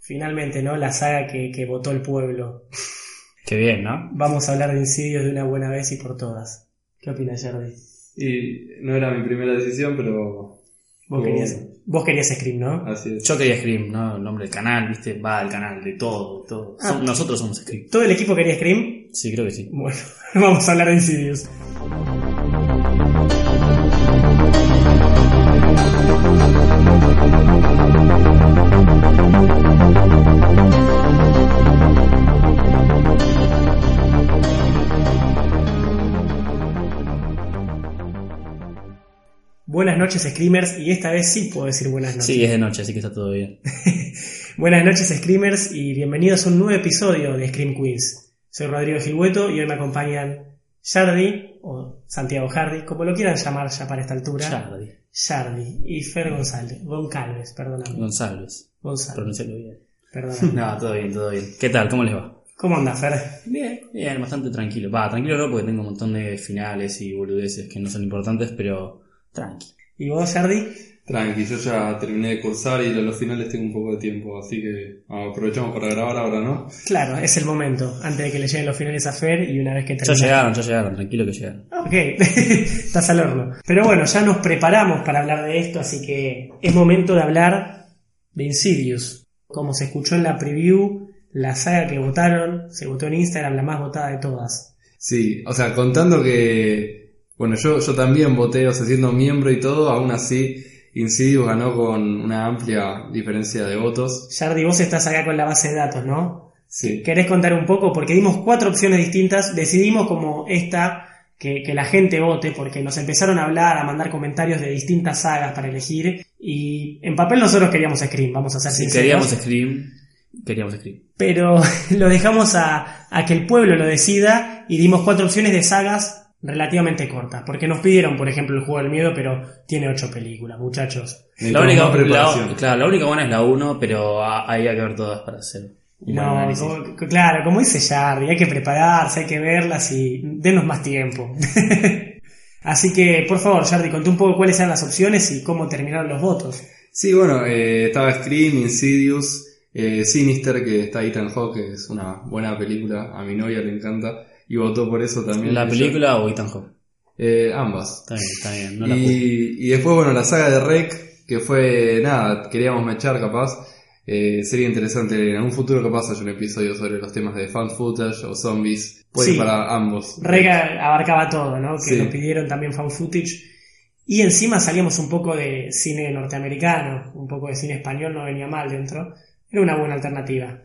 Finalmente, ¿no? La saga que, que votó el pueblo. Qué bien, ¿no? Vamos a hablar de Insidious de una buena vez y por todas. ¿Qué opinas, Jordi? Y no era mi primera decisión, pero. Vos querías, vos querías Scream, ¿no? Así es. Yo quería Scream, ¿no? El nombre del canal, ¿viste? Va al canal, de todo, todo. Ah. Som- nosotros somos Scream. ¿Todo el equipo quería Scream? Sí, creo que sí. Bueno, vamos a hablar de Insidious. Noches, Screamers, y esta vez sí puedo decir buenas noches. Sí, es de noche, así que está todo bien. Buenas noches, Screamers, y bienvenidos a un nuevo episodio de Scream Queens. Soy Rodrigo Gilhueto y hoy me acompañan Yardi, o Santiago Hardy, como lo quieran llamar ya para esta altura. Charlie. Yardi y Fer González, Goncalves, perdóname. González. González, Pronunciarlo bien. perdóname. No, todo bien, todo bien. ¿Qué tal? ¿Cómo les va? ¿Cómo anda, Fer? Bien, bien, bastante tranquilo. Va, tranquilo no, porque tengo un montón de finales y boludeces que no son importantes, pero tranqui. ¿Y vos, Yardi? Tranqui, yo ya terminé de cursar y a los finales tengo un poco de tiempo, así que aprovechamos para grabar ahora, ¿no? Claro, es el momento, antes de que le lleguen los finales a Fer y una vez que Ya termine. llegaron, ya llegaron, tranquilo que llegaron. Ok, estás al horno. Pero bueno, ya nos preparamos para hablar de esto, así que es momento de hablar de Insidious. Como se escuchó en la preview, la saga que votaron, se votó en Instagram, la más votada de todas. Sí, o sea, contando que, bueno, yo, yo también voté, o sea, siendo miembro y todo, aún así, Insidious ganó con una amplia diferencia de votos. Yardi, vos estás acá con la base de datos, ¿no? Sí. ¿Querés contar un poco? Porque dimos cuatro opciones distintas, decidimos como esta que, que la gente vote, porque nos empezaron a hablar, a mandar comentarios de distintas sagas para elegir, y en papel nosotros queríamos Scream, vamos a ser Si sinceros. queríamos Scream, queríamos Scream. pero lo dejamos a, a que el pueblo lo decida y dimos cuatro opciones de sagas relativamente cortas, porque nos pidieron, por ejemplo, el juego del miedo, pero tiene ocho películas, muchachos. La única, la- claro, la única buena es la 1, pero ahí hay que ver todas para hacer No, como- claro, como dice Jarry, hay que prepararse, hay que verlas y denos más tiempo. Así que, por favor, Jardy, conté un poco cuáles eran las opciones y cómo terminaron los votos. Sí, bueno, eh, estaba Scream, Insidious, eh, Sinister, que está Ethan Hawke, que es una buena película, a mi novia le encanta, y votó por eso también. ¿La Yo- película o Ethan Hawke? Eh, ambas. Está bien, está bien, no la juzgo. y, y después, bueno, la saga de Rec, que fue, nada, queríamos mechar capaz. Eh, sería interesante en algún futuro capaz haya un episodio sobre los temas de fan footage o zombies. Puede Sí. ir para ambos. Rega abarcaba todo, ¿no? Que Sí. nos pidieron también found footage. Y encima salíamos un poco de cine norteamericano, un poco de cine español, no venía mal dentro. Era una buena alternativa.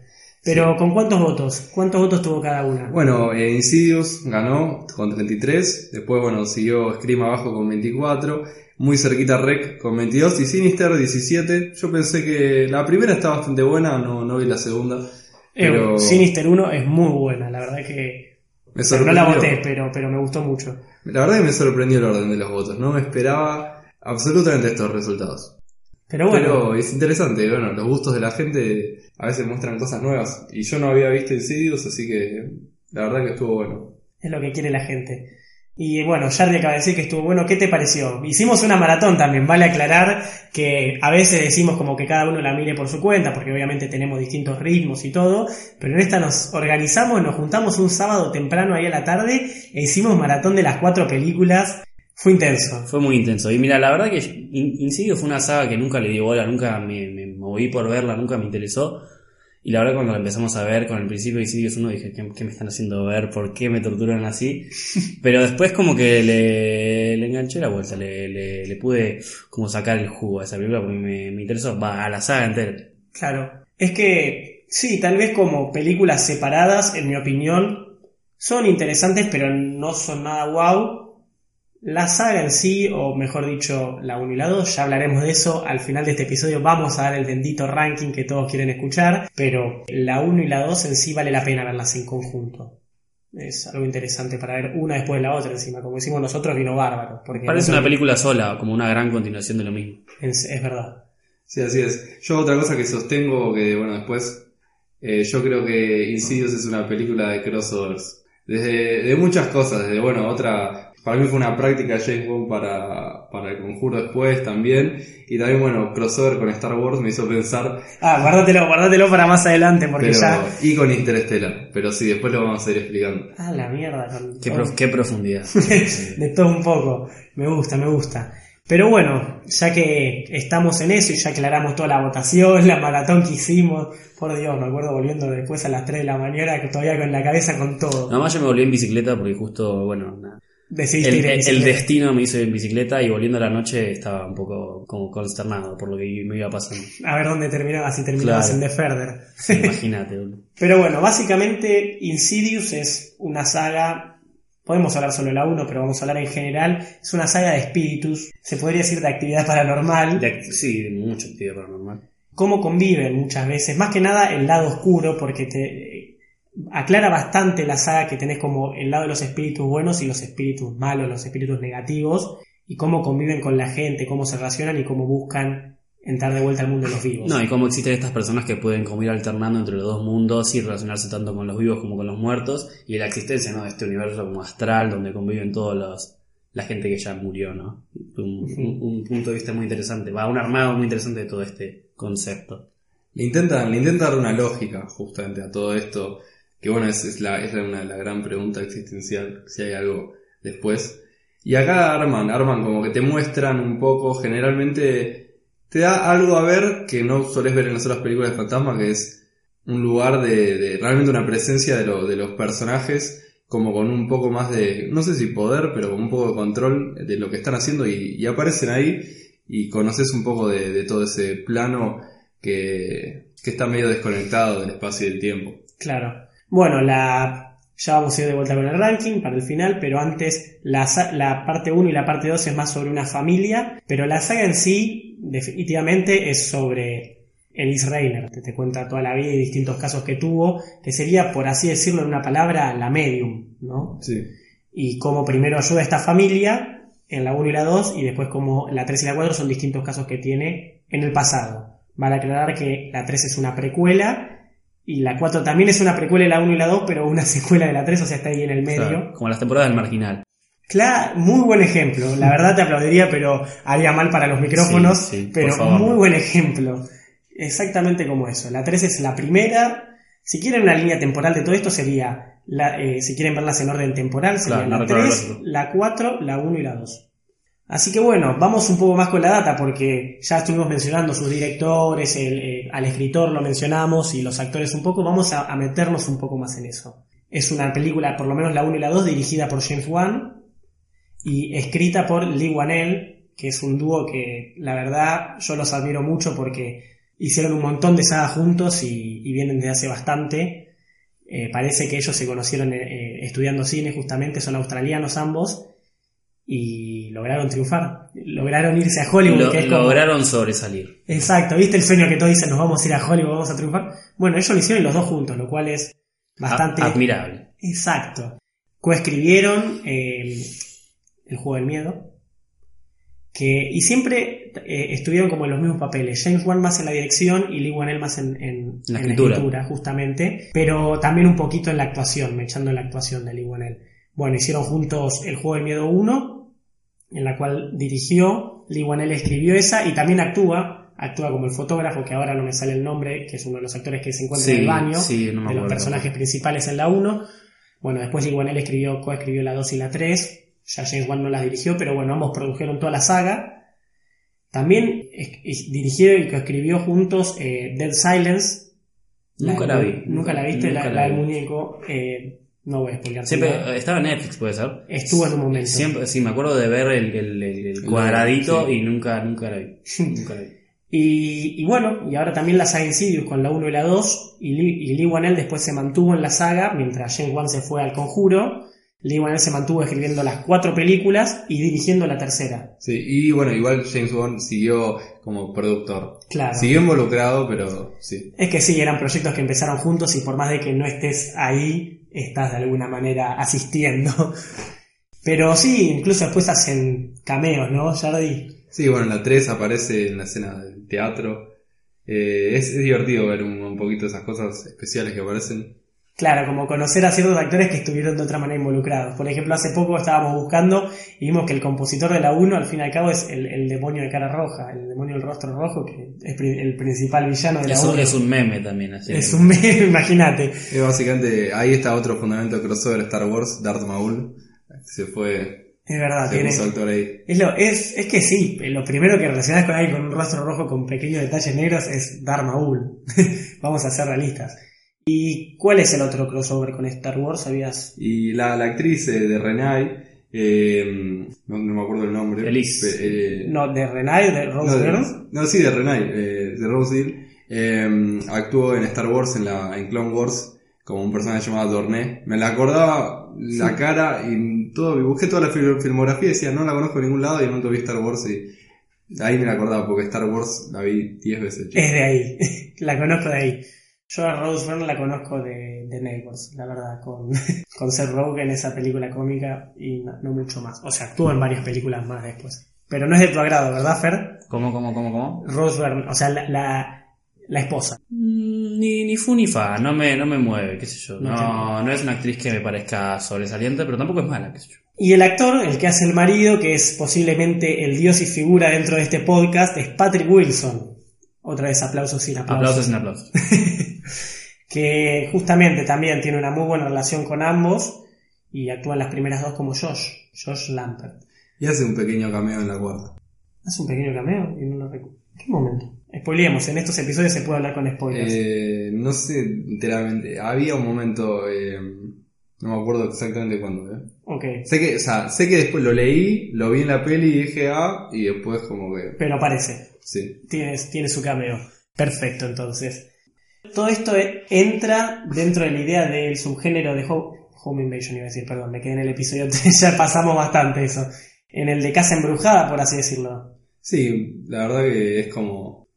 Pero ¿con cuántos votos? ¿Cuántos votos tuvo cada una? Bueno, eh, Insidious ganó con 33, después bueno, siguió Scream abajo con 24, muy cerquita Rec con 22 y Sinister 17. Yo pensé que la primera está bastante buena, no, no vi la segunda, Eh, pero Sinister 1 es muy buena, la verdad que... me No la voté, pero, pero me gustó mucho. La verdad que me sorprendió el orden de los votos, no me esperaba absolutamente estos resultados. Pero bueno, Pero es interesante, bueno, los gustos de la gente a veces muestran cosas nuevas y yo no había visto Insidious, así que la verdad que estuvo bueno. es lo que quiere la gente. Y bueno, Jardy acaba de decir que estuvo bueno. ¿Qué te pareció? Hicimos una maratón también, vale aclarar que a veces decimos como que cada uno la mire por su cuenta, porque obviamente tenemos distintos ritmos y todo, pero en esta nos organizamos, nos juntamos un sábado temprano ahí a la tarde e hicimos maratón de las cuatro películas. Fue intenso. Fue muy intenso. Y mira, la verdad que In- Insidious fue una saga que nunca le di bola, nunca me, me moví por verla, nunca me interesó. Y la verdad cuando la empezamos a ver con el principio de Insidious 1 dije, ¿qué, qué me están haciendo ver? ¿Por qué me torturan así? Pero después como que le, le enganché la vuelta, le, le, le pude como sacar el jugo a esa película porque me, me interesó, va, a la saga entera. Claro. Es que sí, tal vez como películas separadas, en mi opinión, son interesantes, pero no son nada wow. La saga en sí, o mejor dicho, la 1 y la 2, ya hablaremos de eso. Al final de este episodio vamos a dar el bendito ranking que todos quieren escuchar, pero la 1 y la 2 en sí vale la pena verlas en conjunto. Es algo interesante para ver una después de la otra encima. Como decimos nosotros, vino bárbaro. Porque Parece una película sola, como una gran continuación de lo mismo. Es, es verdad. Sí, así es. Yo otra cosa que sostengo, que bueno, después, eh, yo creo que Insidious es una película de crossovers. Desde de muchas cosas, desde bueno, otra para mí fue una práctica James Bond para, para el conjuro después también. Y también, bueno, crossover con Star Wars me hizo pensar. Ah, guárdatelo, guárdatelo para más adelante porque pero, ya. Y con Interstellar. Pero sí, después lo vamos a ir explicando. Ah, la mierda. Con, Qué, con- prof- qué profundidad. de todo un poco. Me gusta, me gusta. Pero bueno, ya que estamos en eso y ya aclaramos toda la votación, la maratón que hicimos, por Dios, me acuerdo volviendo después a las 3 de la mañana, que todavía con la cabeza con todo. Nada más yo me volví en bicicleta porque justo, bueno, nada. Decidiste El, destino me hizo ir en bicicleta y volviendo a la noche estaba un poco como consternado por lo que me iba pasando. A ver dónde terminabas, si terminabas Claro. en The Further. Sí, imagínate, boludo. Pero bueno, básicamente Insidious es una saga, podemos hablar solo de la 1, pero vamos a hablar en general, es una saga de espíritus, se podría decir de actividad paranormal, De act- sí, mucha actividad paranormal. cómo conviven muchas veces, más que nada el lado oscuro, porque te aclara bastante la saga que tenés como el lado de los espíritus buenos y los espíritus malos, los espíritus negativos, y cómo conviven con la gente, cómo se relacionan y cómo buscan entrar de vuelta al mundo de los vivos. No, y cómo existen estas personas que pueden como ir alternando entre los dos mundos y relacionarse tanto con los vivos como con los muertos y la existencia ¿no? de este universo como astral donde conviven todos los la gente que ya murió, ¿no? Un, un- un punto de vista muy interesante, va un armado muy interesante de todo este concepto. Le intentan, le intentan dar una lógica justamente a todo esto, que bueno, es, es la, es la, gran pregunta existencial, si hay algo después. Y acá arman, arman como que te muestran un poco, generalmente te da algo a ver que no sueles ver en las otras películas de fantasma, que es un lugar de, realmente una presencia de, lo- de los personajes, como con un poco más de, no sé si poder, pero con un poco de control de lo que están haciendo y, y aparecen ahí y conoces un poco de, de todo ese plano que, que está medio desconectado del espacio y del tiempo. Claro. Bueno, la ya vamos a ir de vuelta con el ranking para el final, pero antes la, parte 1 y la parte 2 es más sobre una familia, pero la saga en sí definitivamente es sobre Elise Reiner, que te cuenta toda la vida y distintos casos que tuvo, que sería, por así decirlo en una palabra, la medium, ¿no? Sí. Y cómo primero ayuda a esta familia en la 1 y la 2 y después como la 3 y la 4 son distintos casos que tiene en el pasado. Vale aclarar que la 3 es una precuela y la 4 también es una precuela de la 1 y la 2, pero una secuela de la 3, o sea, está ahí en el medio. Claro, como las temporadas del marginal. Claro, muy buen ejemplo. La verdad te aplaudiría, pero haría mal para los micrófonos. Sí, sí, pero favor. muy buen ejemplo. Exactamente como eso. La 3 es la primera. Si quieren una línea temporal de todo esto, sería. La, eh, si quieren verlas en orden temporal, sería Claro, la no 3, cronológico. la 4, la 1 y la 2. Así que bueno, vamos un poco más con la data porque ya estuvimos mencionando sus directores, el, eh, al escritor lo mencionamos y los actores un poco, vamos a, meternos un poco más en eso. Es una película, por lo menos la 1 y la 2, dirigida por James Wan y escrita por Lee Wanell, que es un dúo que la verdad yo los admiro mucho porque hicieron un montón de sagas juntos y, y vienen desde hace bastante. Eh, parece que ellos se conocieron eh, eh, estudiando cine justamente, son australianos ambos y lograron triunfar, lograron irse a Hollywood. Lo- que es como- lograron sobresalir. Exacto, ¿viste el sueño que todos dicen nos vamos a ir a Hollywood, vamos a triunfar? Bueno, ellos lo hicieron los dos juntos, lo cual es bastante... A- admirable. Exacto. Coescribieron eh, El juego del miedo. Que, y siempre eh, estuvieron como en los mismos papeles. James Wan más en la dirección y Lee Wanell más en, en- La en escritura. justamente. Pero también un poquito en la actuación, me echando en la actuación de Lee Wanell. Bueno, hicieron juntos El juego del miedo 1, en la cual dirigió, Lee Wanell escribió esa y también actúa. Actúa como el fotógrafo, que ahora no me sale el nombre, que es uno de los actores que se encuentra en el baño sí, no me de los personajes principales en la 1. Bueno, después Lee Wanell escribió, coescribió la 2 y la 3. Ya James Wan no las dirigió, pero bueno, ambos produjeron toda la saga. También dirigió y coescribió juntos eh, Dead Silence. Nunca la vi. Nunca la viste, Nunca la, del muñeco. eh, no voy a spoilear. Siempre nada. estaba en Netflix, puede ser. Estuvo en un momento. Siempre, sí, me acuerdo de ver el, el- el- el cuadradito sí. y nunca, nunca la vi. Nunca la vi. Y, y bueno, y ahora también la saga Insidious con la 1 y la 2. Y Lee, y Lee Wanell después se mantuvo en la saga mientras James Wan se fue al conjuro. Lee Wanell se mantuvo escribiendo las cuatro películas y dirigiendo la tercera. Sí, y bueno, igual James Bond siguió como productor. Claro. Siguió involucrado, pero sí. Es que sí, eran proyectos que empezaron juntos y por más de que no estés ahí, estás de alguna manera asistiendo. Pero sí, incluso después hacen cameos, ¿no, Jardy? Sí, bueno, en la 3 aparece en la escena del teatro. Eh, es, es divertido ver un, un poquito esas cosas especiales que aparecen. Claro, como conocer a ciertos actores que estuvieron de otra manera involucrados. Por ejemplo, hace poco estábamos buscando y vimos que el compositor de la 1 al fin y al cabo es el, el demonio de cara roja, el demonio del rostro rojo, que es pri- el principal villano de la Es 1. un, es un meme también, así. Es un meme, imagínate. Es básicamente, ahí está otro fundamento crossover Star Wars, Darth Maul. Se fue, Es verdad, tiene. puso actor ahí. Es, lo, es, es que sí, lo primero que relacionas con alguien con un rostro rojo con pequeños detalles negros es Darth Maul. Vamos a ser realistas. ¿Y cuál es el otro crossover con Star Wars? ¿Sabías? Y la, la actriz eh, de Renai, eh, no, no me acuerdo el nombre. Elise. Eh, No, de Renai, de Rose no, de- no, sí, de Renai, eh, de Rose Hill. Eh, actuó en Star Wars, en, la, en Clone Wars, como un personaje llamado Dorné. Me la acordaba la cara y todo, busqué toda la fil- filmografía y decía, no la conozco de ningún lado y momento vi Star Wars y ahí me la acordaba porque Star Wars la vi 10 veces. Es de ahí. la conozco de ahí. Yo a Rose Byrne la conozco de, de Neighbors, la verdad, con, con Seth Rogen, esa película cómica y no, no mucho más. O sea, actuó en varias películas más después. Pero no es de tu agrado, ¿verdad, Fer? ¿Cómo, cómo, cómo, cómo? Rose Byrne, o sea, la, la, la esposa. Mm, Ni, ni fu ni fa, no me, no me mueve, qué sé yo. No No, no es una actriz que me parezca sobresaliente, pero tampoco es mala, qué sé yo. Y el actor, el que hace el marido, que es posiblemente el dios y figura dentro de este podcast, es Patrick Wilson. Otra vez aplausos sin aplausos. Aplausos sin aplausos. que justamente también tiene una muy buena relación con ambos y actúa en las primeras dos como Josh, Josh Lampert. Y hace un pequeño cameo en la cuarta. Hace un pequeño cameo y no lo recuerdo. ¿En qué momento? Spoileemos, en estos episodios se puede hablar con spoilers. Eh, no sé enteramente, había un momento, eh, no me acuerdo exactamente cuándo, eh. ok, Sé que, o sea, sé que después lo leí, lo vi en la peli y dije ah, y después como que, pero aparece. sí. tiene, tiene su cameo. Perfecto, entonces. Todo esto entra dentro de la idea del subgénero de ho- Home Invasion, iba a decir, perdón, me quedé en el episodio 3, ya pasamos bastante eso. En el de Casa Embrujada, por así decirlo. Sí, la verdad que es como,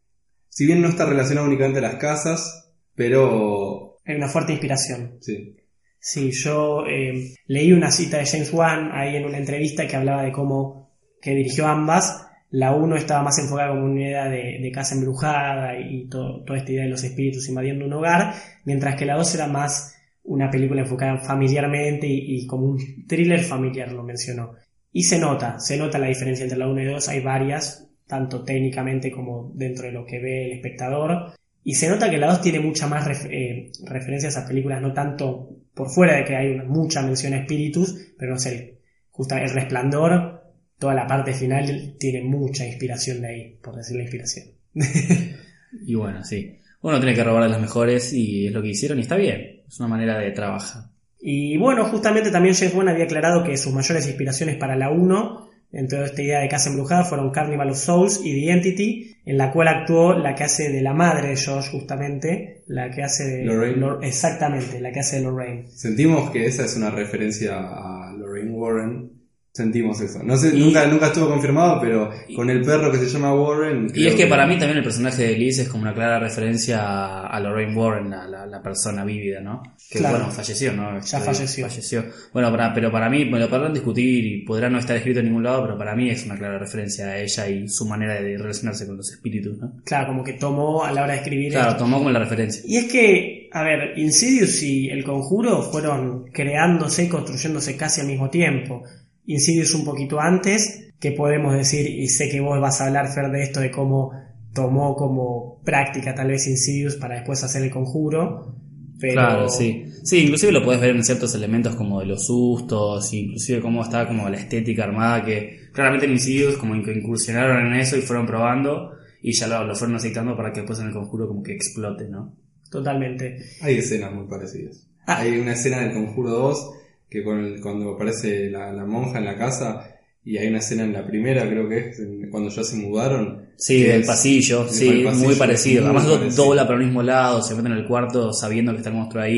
si bien no está relacionado únicamente a las casas, pero Hay una fuerte inspiración. sí. Sí, yo eh, leí una cita de James Wan ahí en una entrevista que hablaba de cómo que dirigió ambas. La uno estaba más enfocada como una idea de, casa embrujada y to- toda esta idea de los espíritus invadiendo un hogar, mientras que la dos era más una película enfocada familiarmente y, como un thriller familiar, lo mencionó. Y se nota, se nota la diferencia entre la 1 y 2, hay varias, tanto técnicamente como dentro de lo que ve el espectador. Y se nota que la 2 tiene mucha más eh, referencias a películas, no tanto por fuera de que hay mucha mención a espíritus, pero no sé, justo el resplandor, toda la parte final tiene mucha inspiración de ahí, por decir la inspiración. Y bueno, sí. Uno tiene que robar de las mejores y es lo que hicieron y está bien. Es una manera de trabajar. Y bueno, justamente también James Wan había aclarado que sus mayores inspiraciones para la 1, dentro de esta idea de Casa Embrujada, fueron Carnival of Souls y The Entity, en la cual actuó la que hace de la madre de Josh, justamente, la que hace de... Lorraine. Lor- exactamente, la que hace de Lorraine. Sentimos que esa es una referencia a Lorraine Warren. Sentimos eso. No sé, Y- nunca, nunca estuvo confirmado, pero con el perro que se llama Warren. Y es que para mí también el personaje de Liz es como una clara referencia a, a Lorraine Warren, a la, la persona vívida, ¿no? Que Claro. bueno, falleció, ¿no? Ya Este, falleció. Falleció. Bueno, para, pero para mí, me lo podrán discutir y podrá no estar escrito en ningún lado, pero para mí es una clara referencia a ella y su manera de relacionarse con los espíritus, ¿no? Claro, como que tomó a la hora de escribir Claro, esto. tomó como la referencia. Y es que, a ver, Insidious y El Conjuro fueron creándose y construyéndose casi al mismo tiempo. Insidious un poquito antes, que podemos decir, y sé que vos vas a hablar, Fer, de esto, de cómo tomó como práctica tal vez Insidious para después hacer El Conjuro. Pero... Claro, sí. Sí, inclusive lo puedes ver en ciertos elementos como de los sustos, inclusive cómo está como la estética armada, que claramente en Insidious como que incursionaron en eso y fueron probando y ya lo, lo fueron aceitando para que después en el conjuro como que explote, ¿no? Totalmente. Hay escenas muy parecidas. Ah. Hay una escena del Conjuro 2 que con el- cuando aparece la, la monja en la casa y hay una escena en la primera, creo que es cuando ya se mudaron. Sí, del es- pasillo, sí, pasillo, muy parecido. muy Además do- parecido. dobla para el mismo lado, se mete en el cuarto sabiendo que está el monstruo ahí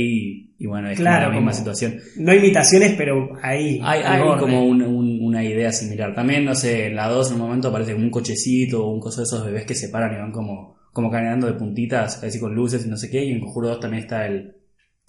y, y bueno, es como Claro, la misma situación. No imitaciones, pero ahí. Hay, como un- un- una idea similar. También, no sé, en la 2 en un momento aparece como un cochecito o un coso de esos bebés que se paran y van como, como caminando de puntitas, así con luces y no sé qué. Y en Conjuro 2 también está el,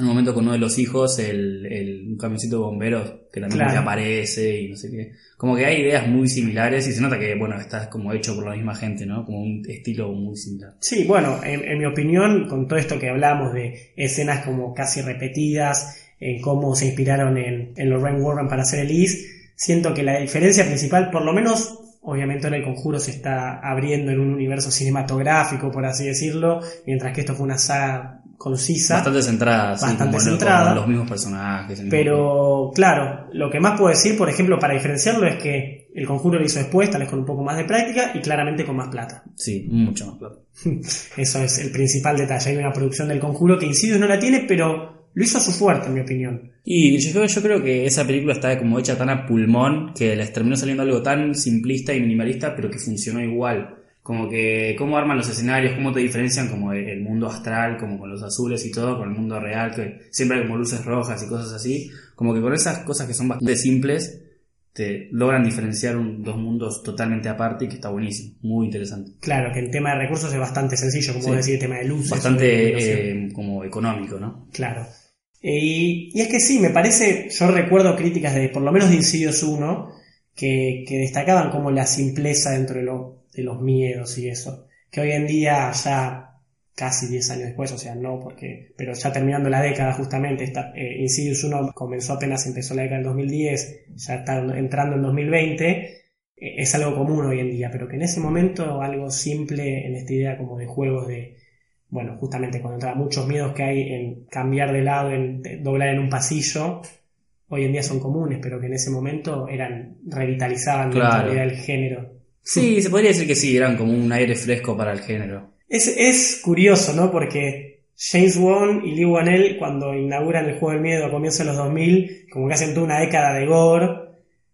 En un momento con uno de los hijos, el, el un camioncito de bomberos que también Claro. aparece y no sé qué. Como que hay ideas muy similares y se nota que, bueno, está como hecho por la misma gente, ¿no? Como un estilo muy similar. Sí, bueno, en, en mi opinión, con todo esto que hablamos de escenas como casi repetidas, en cómo se inspiraron en, en Lorraine Warren para hacer Elise, siento que la diferencia principal, por lo menos, obviamente ahora el conjuro se está abriendo en un universo cinematográfico, por así decirlo, mientras que esto fue una saga concisa. Bastante centrada, sí, Bastante como, centrada. como los mismos personajes. mismo- Pero claro, lo que más puedo decir, por ejemplo, para diferenciarlo es que el conjuro lo hizo después, tal vez con un poco más de práctica y claramente con más plata. Sí, mucho más plata. Eso es el principal detalle. Hay una producción del conjuro que Insidious no la tiene, pero lo hizo a su fuerte, en mi opinión. Y yo creo, yo creo que esa película está como hecha tan a pulmón que les terminó saliendo algo tan simplista y minimalista, pero que funcionó igual. Como que cómo arman los escenarios, cómo te diferencian como el el mundo astral, como con los azules y todo, con el mundo real, que siempre hay como luces rojas y cosas así. Como que con esas cosas que son bastante simples, te logran diferenciar un- dos mundos totalmente aparte y que está buenísimo, muy interesante. Clalo, que en tema de recursos es bastante sencillo, como Sí. decís, el tema de luces. Bastante eh, como económico, ¿no? Claro. Eh, Y, y es que sí, me parece, yo recuerdo críticas de, por lo menos de Insidious 1, que, que destacaban como la simpleza dentro de, lo- de los miedos y eso. Que hoy en día, ya casi 10 años después, o sea, no porque, pero ya terminando la década justamente, esta, eh, Insidious 1 comenzó apenas, empezó la década del 2010, ya está entrando en 2020, eh, es algo común hoy en día, pero que en ese momento algo simple en esta idea como de juegos de, bueno, justamente cuando entraba muchos miedos que hay en cambiar de lado, en de- doblar en un pasillo, hoy en día son comunes, pero que en ese momento eran, revitalizaban Claro. la realidad del género. Sí, se podría decir que sí, eran como un aire fresco para el género. Es, es curioso, ¿no? Porque James Wan y Lee Wanell, cuando inauguran el juego del miedo a comienzos de los 2000, como que hacen toda una década de gore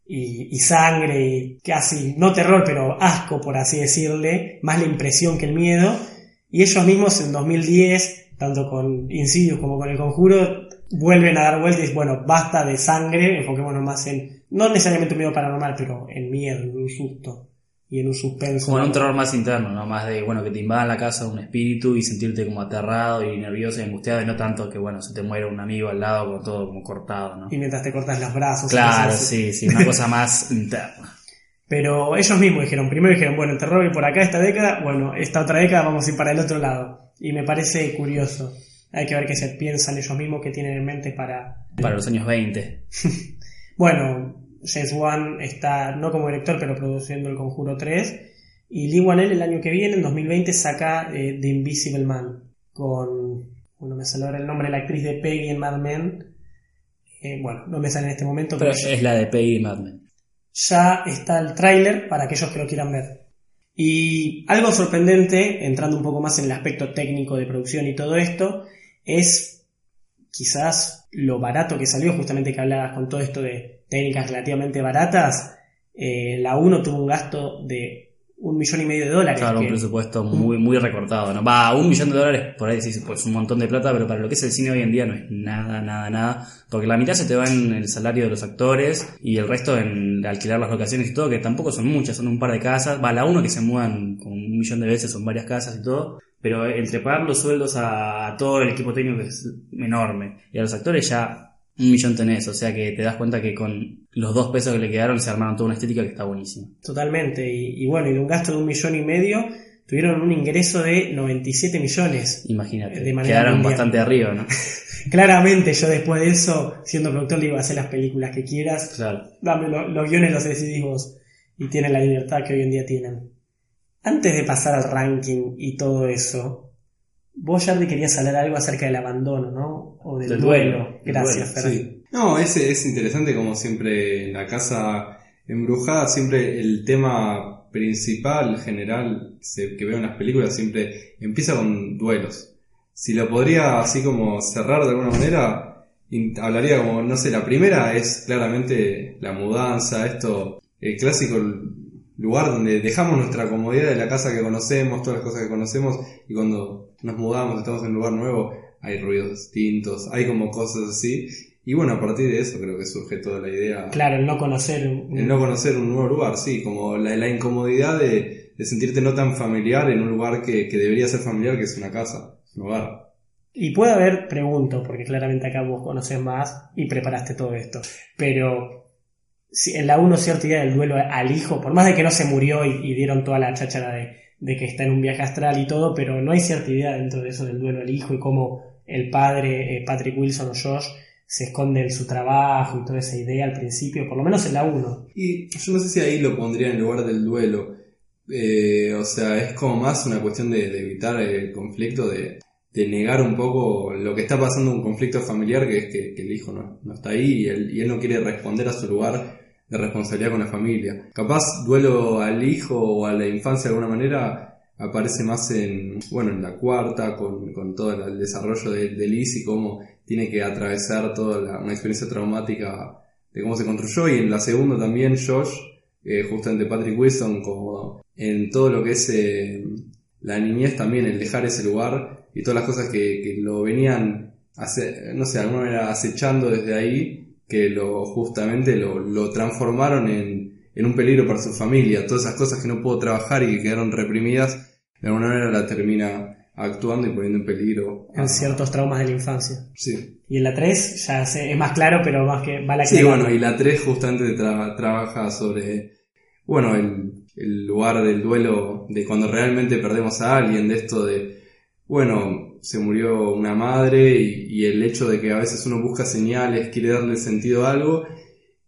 y, y sangre y casi, no terror, pero asco, por así decirle, más la impresión que el miedo. Y ellos mismos en 2010, tanto con Insidious como con El Conjuro, vuelven a dar vueltas y dicen, bueno, basta de sangre, enfoquémonos más en, no necesariamente un miedo paranormal, pero en miedo, en un susto y en un suspenso. Como en un terror más interno, ¿no? Más de, bueno, que te invada la casa un espíritu y sentirte como aterrado y nervioso y angustiado y no tanto que, bueno, se te muere un amigo al lado con todo como cortado, ¿no? Y mientras te cortas los brazos. Claro, sí, sí, una cosa más interna. Pero ellos mismos dijeron, primero dijeron, bueno, el terror y por acá esta década, bueno, esta otra década vamos a ir para el otro lado. Y me parece curioso. Hay que ver qué se piensan ellos mismos que tienen en mente para... Para los años 20. Bueno, James Wan está no como director, pero produciendo El Conjuro 3. Y Lee Wanell el año que viene, en 2020, saca eh, The Invisible Man. Con... Bueno, me sale ahora el nombre de la actriz de Peggy en Mad Men. Eh, bueno, no me sale en este momento, Pero pero es la de Peggy y Mad Men. ya está el tráiler para aquellos que lo quieran ver. Y algo sorprendente, entrando un poco más en el aspecto técnico de producción y todo esto, es quizás lo barato que salió, justamente que hablabas con todo esto de técnicas relativamente baratas. Eh, la 1 tuvo un gasto de un millón y medio de dólares. Claro, un presupuesto muy, muy recortado, ¿no? Va, un millón de dólares, por ahí sí, pues un montón de plata, pero para lo que es el cine hoy en día no es nada, nada, nada. Porque la mitad se te va en el salario de los actores y el resto en alquilar las locaciones y todo, que tampoco son muchas, son un par de casas. Va, la uno que se mudan como un millón de veces, son varias casas y todo. Pero entre pagar los sueldos a, a todo el equipo técnico que es enorme y a los actores ya un millón tenés, o sea que te das cuenta que con los dos pesos que le quedaron se armaron toda una estética que está buenísima. Totalmente. Y, y bueno, y de un gasto de un millón y medio, tuvieron un ingreso de 97 millones. Imagínate, De manera quedaron mundial. bastante arriba, ¿no? Claramente yo después de eso, siendo productor, digo, hacer las películas que quieras, Claro. dame lo- los guiones los decidís vos y tienen la libertad que hoy en día tienen. Antes de pasar al ranking y todo eso, vos ya te querías hablar algo acerca del abandono, ¿no? O del, Del duelo. Gracias, duelo, Fer. Sí. No, es, es interesante como siempre en la casa embrujada, siempre el tema principal, general, se- que veo en las películas, siempre empieza con duelos. Si lo podría así como cerrar de alguna manera, hablaría como, no sé, la primera es claramente la mudanza, esto, el clásico lugar donde dejamos nuestra comodidad de la casa que conocemos, todas las cosas que conocemos, y cuando nos mudamos, estamos en un lugar nuevo, hay ruidos distintos, hay como cosas así. Y bueno, a partir de eso creo que surge toda la idea. Claro, el no conocer. un- El no conocer un nuevo lugar, sí, como la, la incomodidad de, de sentirte no tan familiar en un lugar que, que debería ser familiar, que es una casa, un hogar. Y puede haber, pregunto, porque claramente acá vos conoces más y preparaste todo esto, pero en la 1 cierta idea del duelo al hijo, por más de que no se murió y, dieron toda la cháchara de, que está en un viaje astral y todo, pero no hay cierta idea dentro de eso del duelo al hijo y cómo el padre, eh, Patrick Wilson o Josh, se esconde en su trabajo y toda esa idea al principio, por lo menos en la 1. Y yo no sé si ahí lo pondría en lugar del duelo. Eh, o sea, es como más una cuestión de, evitar el conflicto, de, negar un poco lo que está pasando, un conflicto familiar, que es que, el hijo no, está ahí y él no quiere responder a su lugar de responsabilidad con la familia. Capaz duelo al hijo o a la infancia de alguna manera aparece más en, bueno, en la cuarta, con, con todo el desarrollo de, de Liz y cómo tiene que atravesar toda la, una experiencia traumática de cómo se construyó y en la segunda también Josh, eh, justamente Patrick Wilson, como en todo lo que es eh, la niñez también, el dejar ese lugar y todas las cosas que, que lo venían, no sé, de alguna manera acechando desde ahí, que lo justamente lo, lo transformaron en, en un peligro para su familia, todas esas cosas que no pudo trabajar y que quedaron reprimidas, de alguna manera la termina actuando y poniendo en peligro en ciertos traumas de la infancia. Sí. Y en la 3 ya sé, es más claro, pero más que va la Sí, bueno, y la 3 justamente tra trabaja sobre, bueno, el, el, lugar del duelo, de cuando realmente perdemos a alguien, de esto de, bueno, se murió una madre y, y el hecho de que a veces uno busca señales, quiere darle sentido a algo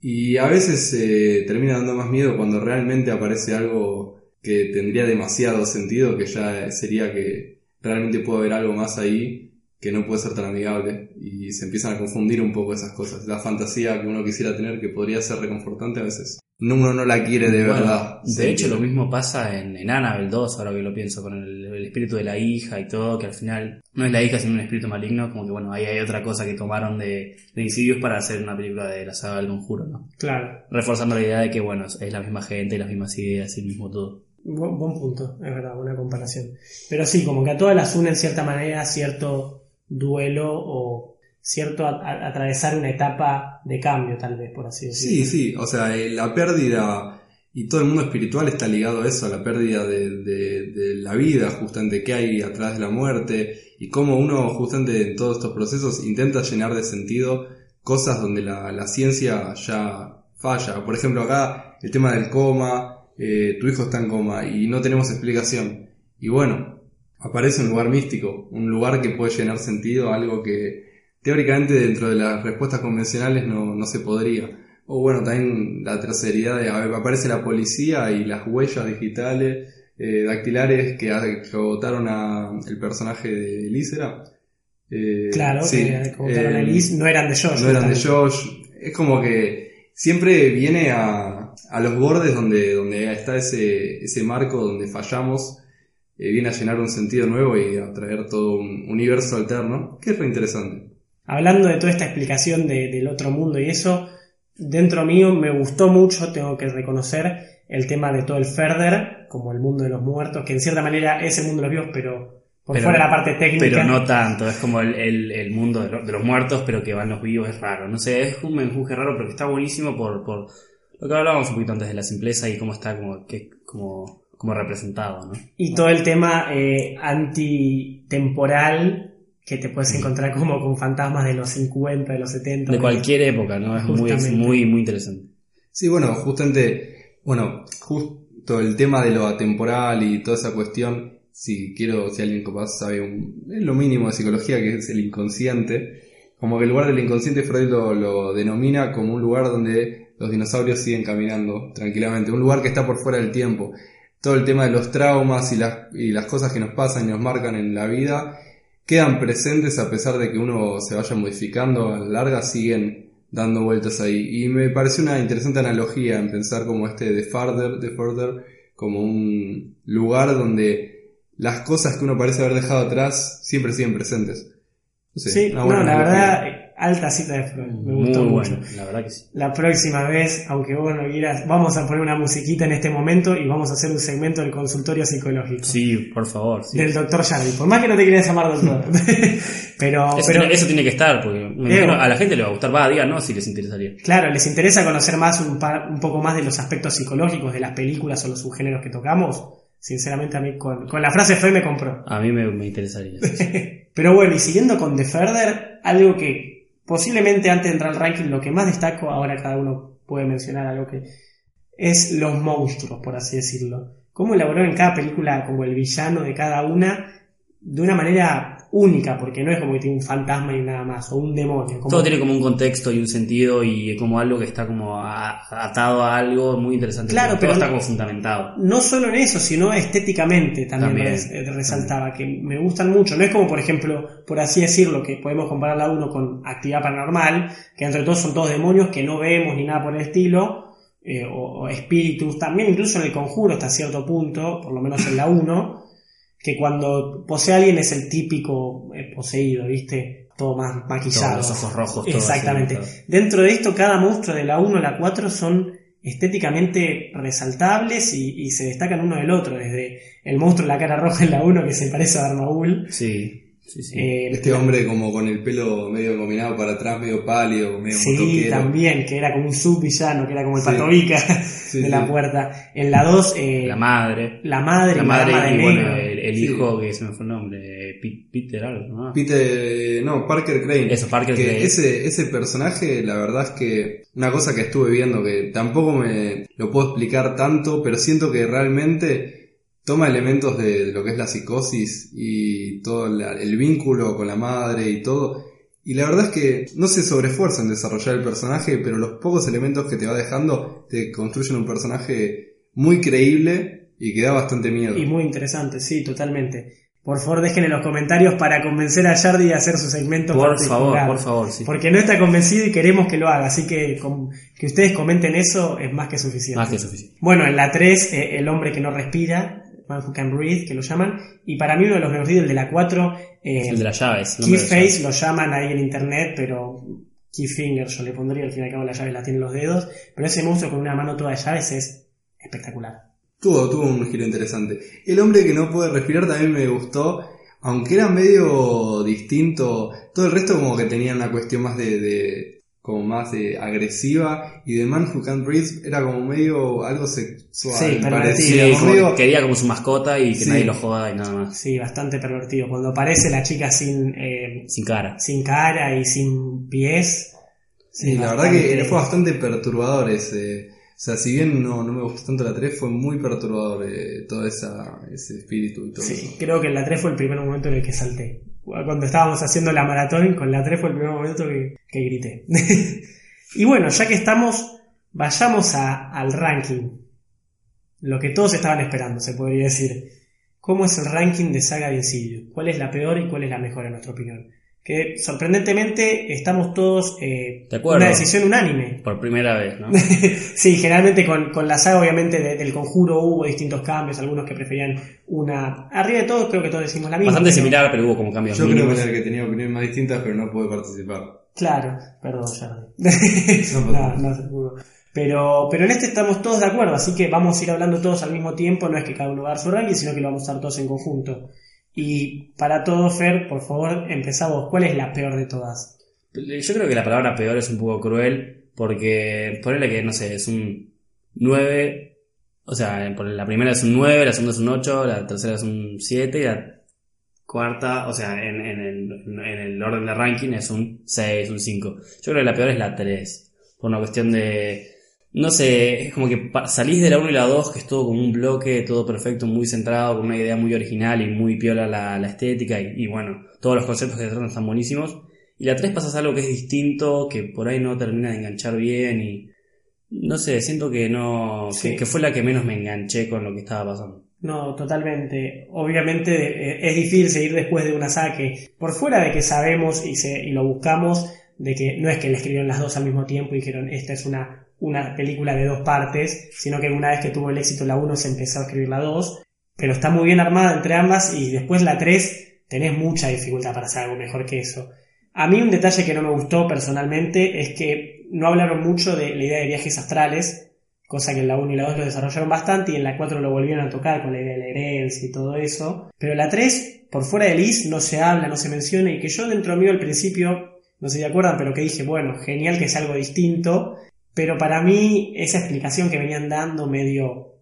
y a veces eh, termina dando más miedo cuando realmente aparece algo que tendría demasiado sentido, que ya sería que realmente puede haber algo más ahí que no puede ser tan amigable y se empiezan a confundir un poco esas cosas. La fantasía que uno quisiera tener que podría ser reconfortante a veces. Uno no la quiere de Bueno, verdad. De hecho, lo mismo pasa en, en Annabelle 2, ahora que lo pienso, con el espíritu de la hija y todo, que al final no es la hija, sino un espíritu maligno, como que bueno, ahí hay otra cosa que tomaron de, de Insidious para hacer una película de la saga del conjuro, ¿no? Claro, Reforzando la idea de que, bueno, es la misma gente, las mismas ideas y el mismo todo. buen, buen punto, es verdad, buena comparación. Pero sí, como que a todas las une en cierta manera cierto duelo o cierto a- a- atravesar una etapa de cambio, tal vez, por así Sí, decirlo. sí, o sea, eh, la pérdida y todo el mundo espiritual está ligado a eso, a la pérdida de, la vida, justamente, qué hay atrás de la muerte y cómo uno, justamente en todos estos procesos, intenta llenar de sentido cosas donde la, ciencia ya falla. Por ejemplo, acá el tema del coma, eh, tu hijo está en coma y no tenemos explicación. Y bueno, aparece un lugar místico, un lugar que puede llenar sentido, algo que teóricamente dentro de las respuestas convencionales no se podría. O bueno, también la terceridad de a ver, aparece la policía y las huellas digitales, eh, dactilares que, que agotaron a el personaje de Lícera. Eh, Claro, sí, que como contaron eh, a Liz, no eran de Josh. no eran de. Josh. Es como que siempre viene a, a los bordes donde, donde está ese, ese marco donde fallamos, eh, viene a llenar un sentido nuevo y a traer todo un universo alterno, que es re interesante. Hablando de toda esta explicación de- del otro mundo y eso, dentro mío me gustó mucho, tengo que reconocer, el tema de todo el Ferder, como el mundo de los muertos, que en cierta manera es el mundo de los vivos, pero por Pero- fuera de la parte técnica. Pero no tanto, es como el, el, el mundo de, lo- de los muertos, pero que van los vivos, es raro. No sé, es un menjuje raro, pero que está buenísimo por, por lo que hablábamos un poquito antes de la simpleza y cómo está como, que, como, como representado, ¿no? Y todo el tema eh, antitemporal que te puedes encontrar como con fantasmas de los 50, de los 70. De cualquier época, ¿no? Es muy, muy, muy interesante. Sí, bueno, justamente, bueno, justo el tema de lo atemporal y toda esa cuestión, si quiero, si alguien capaz sabe un, es lo mínimo de psicología que es el inconsciente, como que el lugar del inconsciente Freud lo, lo denomina como un lugar donde los dinosaurios siguen caminando tranquilamente, un lugar que está por fuera del tiempo. Todo el tema de los traumas y las, y las cosas que nos pasan y nos marcan en la vida quedan presentes a pesar de que uno se vaya modificando a la larga, siguen dando vueltas ahí. Y me pareció una interesante analogía en pensar como este de Farther, de Further, como un lugar donde las cosas que uno parece haber dejado atrás siempre siguen presentes. No sé, Sí, no, la verdad, alta cita de Freud. Me Muy gustó mucho. bueno, la verdad que sí. La próxima vez, aunque vos no quieras, vamos a poner una musiquita en este momento y vamos a hacer un segmento del consultorio psicológico. Sí, por favor. sí. Del doctor Jarvis. Por más que no te quieras llamar doctor. pero, Eso, pero tiene, eso tiene que estar, porque me a la gente le va a gustar. Va, diga, no, si les interesaría. claro, les interesa conocer más un, par- un poco más de los aspectos psicológicos de las películas o los subgéneros que tocamos. Sinceramente a mí con, con la frase fue me compró. A mí me, me interesaría. Pero bueno, y siguiendo con The Further, algo que posiblemente antes de entrar al ranking lo que más destaco, ahora cada uno puede mencionar algo que es los monstruos, por así decirlo. Cómo elaboró en cada película como el villano de cada una de una manera única, porque no es como que tiene un fantasma y nada más, o un demonio. Todo tiene como un contexto y un sentido y como algo que está como atado a algo muy interesante. Claro, pero está como fundamentado. No solo en eso, sino estéticamente también, resaltaba, que me gustan mucho. No es como, por ejemplo, por así decirlo, que podemos comparar la uno con Actividad Paranormal, que entre todos son todos demonios que no vemos ni nada por el estilo, eh, o, o, espíritus, también incluso en el conjuro hasta cierto punto, por lo menos en la 1, que cuando posee a alguien es el típico eh, poseído, ¿viste? Todo más maquillado. los ojos rojos. Exactamente. Dentro de esto, cada monstruo de la 1 a la 4 son estéticamente resaltables y, se destacan uno del otro, desde el monstruo de la cara roja en la 1 que se parece a Darmaul. Sí. Eh, este hombre como con el pelo medio combinado para atrás, medio pálido, medio Sí, también, que era como un subvillano, que era como el patovica de la puerta. En la 2... Eh, la madre. La madre, la madre y, bueno, el, hijo, que se me fue el nombre, Peter algo, ¿no? Peter, no, Parker Crane. Eso, Parker Crane. Ese, ese personaje, la verdad es que una cosa que estuve viendo que tampoco me lo puedo explicar tanto, pero siento que realmente toma elementos de, lo que es la psicosis y todo el vínculo con la madre y todo. Y la verdad es que no se sobreesfuerza en desarrollar el personaje, pero los pocos elementos que te va dejando te construyen un personaje muy creíble y que da bastante miedo. Y muy interesante, sí, totalmente. Por favor, dejen en los comentarios para convencer a Jardi de hacer su segmento. Por favor, por favor, sí. Porque no está convencido y queremos que lo haga. Así que que ustedes comenten eso es más que suficiente. Más que suficiente. Bueno, en la 3, eh, el hombre que no respira, Man Who Can Breathe, que lo llaman. Y para mí uno de los mejores, el de la 4. Eh, el de las llaves. Keyface lo llaman ahí en internet, pero Keyfinger yo le pondría, al fin y al cabo las llaves las tienen los dedos. Pero ese monstruo con una mano toda de llaves es espectacular. Tuvo, tuvo un giro interesante. El hombre que no puede respirar también me gustó. Aunque era medio distinto, todo el resto como que tenía una cuestión más de como más eh, agresiva y The Man Who Can't Breathe era como medio algo sexual. Sí, pervertido. quería como su mascota y que nadie lo joda y nada más. Sí, bastante pervertido. Cuando aparece la chica sin... Eh, sin cara. Sin cara y sin pies. Sí, la verdad que fue bastante perturbador ese... O sea, si bien no, no me gustó tanto la 3, fue muy perturbador eh, todo esa, ese espíritu y todo sí, creo que la 3 fue el primer momento en el que salté cuando estábamos haciendo la maratón con la 3 fue el primer momento que, grité. y bueno, ya que estamos, vayamos al ranking. Lo que todos estaban esperando, se podría decir. ¿Cómo es el ranking de Saga de Insidious? ¿Cuál es la peor y cuál es la mejor en nuestra opinión? Que sorprendentemente estamos todos eh, una decisión unánime. Por primera vez, ¿no? sí, generalmente con, con, la saga obviamente del conjuro hubo distintos cambios, algunos que preferían una... Arriba de todos creo que todos decimos la misma. Bastante similar, pero hubo como cambios. Yo creo que, que tenía opiniones más distintas, pero no pude participar. Claro, perdón, ya. no, no, no, pero, pero en este estamos todos de acuerdo, así que vamos a ir hablando todos al mismo tiempo, no es que cada uno va a dar su ranking, sino que lo vamos a estar todos en conjunto. Y para todo, Fer, por favor, empezamos. ¿Cuál es la peor de todas? Yo creo que la palabra peor es un poco cruel, porque ponerle que, no sé, es un 9, o sea, la primera es un 9, la segunda es un 8, la tercera es un 7 y la cuarta, o sea, en, el, el orden de ranking es un 6, un 5. Yo creo que la peor es la 3, por una cuestión de no sé, es como que salís de la 1 y la 2, que es todo como un bloque, todo perfecto, muy centrado, con una idea muy original y muy piola la, la estética y, bueno, todos los conceptos que se tratan están buenísimos. Y la 3 pasas algo que es distinto, que por ahí no termina de enganchar bien y no sé, siento que no, que, fue la que menos me enganché con lo que estaba pasando. No, totalmente. Obviamente eh, es difícil seguir después de una saga que, por fuera de que sabemos y, se, y lo buscamos, de que no es que le escribieron las dos al mismo tiempo y dijeron esta es una una película de dos partes, sino que una vez que tuvo el éxito la 1 se empezó a escribir la 2, pero está muy bien armada entre ambas y después la 3 tenés mucha dificultad para hacer algo mejor que eso. A mí un detalle que no me gustó personalmente es que no hablaron mucho de la idea de viajes astrales, cosa que en la 1 y la 2 lo desarrollaron bastante y en la 4 lo volvieron a tocar con la idea de la herencia y todo eso. Pero la 3, por fuera de Liz, no se habla, no se menciona y que yo dentro mío al principio, no sé si acuerdan, pero que dije, bueno, genial que es algo distinto, pero para mí esa explicación que venían dando medio,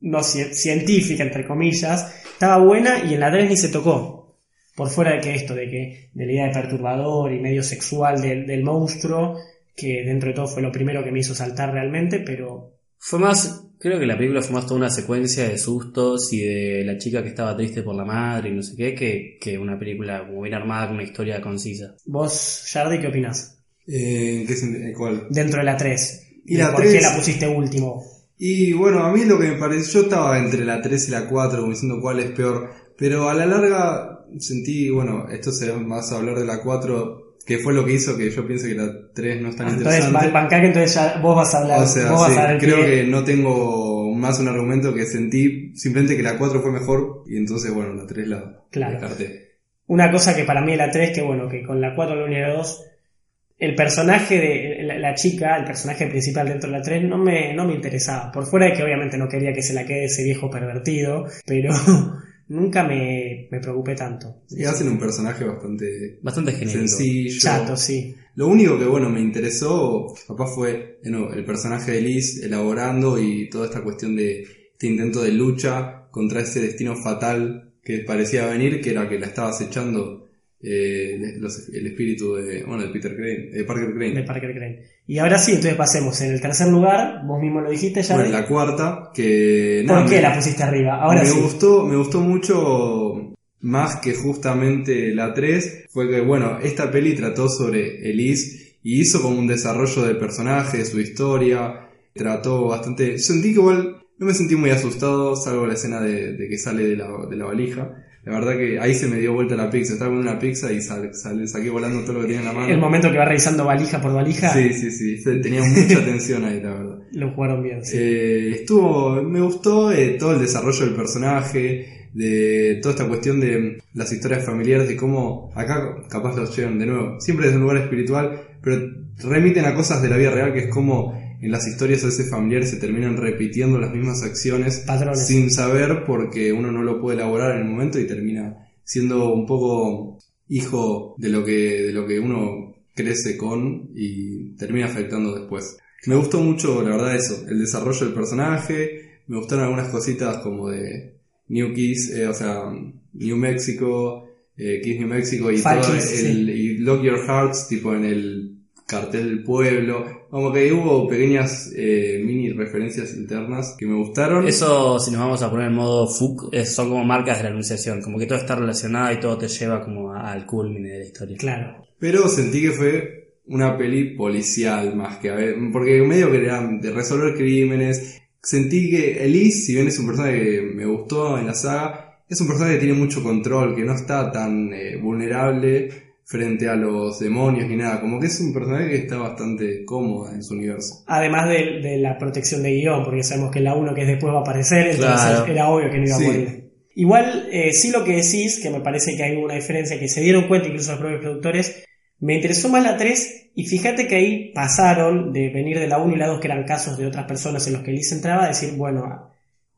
no científica, entre comillas, estaba buena y en la 3 ni se tocó. Por fuera de que esto, de que de la idea de perturbador y medio sexual del, del monstruo, que dentro de todo fue lo primero que me hizo saltar realmente, pero Fue más, creo que la película fue más toda una secuencia de sustos y de la chica que estaba triste por la madre y no sé qué, que, que una película como bien armada con una historia concisa. vos, Jardy, ¿qué opinás? Eh, ¿en qué sentido? ¿En ¿Cuál? Dentro de la 3. Y la ¿Por qué 3? la pusiste último? Y bueno, a mí lo que me pareció, yo estaba entre la 3 y la 4, como diciendo cuál es peor, pero a la larga sentí, bueno, esto se más a hablar de la 4, que fue lo que hizo que yo piense que la 3 no es tan Ah, Entonces, interesante. ban- bancá que entonces ya vos vas a hablar. O sea, vos vas sí, a dar creo pie. que no tengo más un argumento que sentí simplemente que la 4 fue mejor y entonces, bueno, la 3 la Claro. descarté. Una cosa que para mí la 3, que bueno, que con la 4, la 1 y la 2, el personaje de la, la chica, el personaje principal dentro de la 3, no me, no me interesaba. Por fuera de que obviamente no quería que se la quede ese viejo pervertido, pero nunca me, me preocupé tanto. Y hacen un personaje bastante Bastante genérico. sencillo. Chato, sí. Lo único que, bueno, me interesó, capaz fue, de nuevo, el personaje de Liz elaborando y toda esta cuestión de este intento de lucha contra ese destino fatal que parecía venir, que era que la estaba acechando eh, los- el espíritu de, bueno, de Peter Crane, de Parker Crane. De Parker Crane. Y ahora sí, entonces pasemos. En el tercer lugar, vos mismo lo dijiste ya. Bueno, la cuarta, que... nada, ¿Por qué me- la pusiste arriba? Ahora me sí. gustó, me gustó mucho más que justamente la 3, fue que bueno, esta peli trató sobre Elise y hizo como un desarrollo de personaje, de su historia, trató bastante, sentí que igual no me sentí muy asustado, salvo la escena de, de que sale de la, de la valija. La verdad que ahí se me dio vuelta la pizza, estaba comiendo una pizza y sal, sal- saqué volando todo lo que tenía en la mano. El momento que va revisando valija por valija, Sí, sí, sí, tenía mucha tensión ahí, la verdad. lo jugaron bien. sí. Eh, estuvo, me gustó eh, todo el desarrollo del personaje, de toda esta cuestión de las historias familiares, de cómo acá capaz los llevan de nuevo, siempre desde un lugar espiritual, pero remiten a cosas de la vida real, que es como en las historias a veces familiares se terminan repitiendo las mismas acciones Patrones. sin saber porque uno no lo puede elaborar en el momento y termina siendo un poco hijo de lo que, de lo que uno crece con y termina afectando después. Me gustó mucho, la verdad, eso, el desarrollo del personaje, me gustaron algunas cositas como de New Kiss, eh, o sea, New Mexico, eh, Kiss New Mexico y todo Kiss, el, y Lock Your Hearts, tipo en el cartel del pueblo, como que hubo pequeñas eh, mini referencias internas que me gustaron. Eso, si nos vamos a poner en modo FUC, son como marcas de la anunciación, como que todo está relacionado y todo te lleva como al culmine de la historia. Claro. Pero sentí que fue una peli policial más que a ver, porque medio que era de resolver crímenes. Sentí que Elise, si bien es un personaje que me gustó en la saga, es un personaje que tiene mucho control, que no está tan eh, vulnerable frente a los demonios ni nada. Como que es un personaje que está bastante cómoda en su universo. Además de, de la protección de guion, porque sabemos que la 1 que después va a aparecer, entonces Claro. era obvio que no iba Sí. a morir. Igual, eh, sí lo que decís, que me parece que hay una diferencia, que se dieron cuenta incluso los propios productores, me interesó más la 3 y fíjate que ahí pasaron de venir de la 1 y la 2, que eran casos de otras personas en los que Liz entraba, a decir, bueno,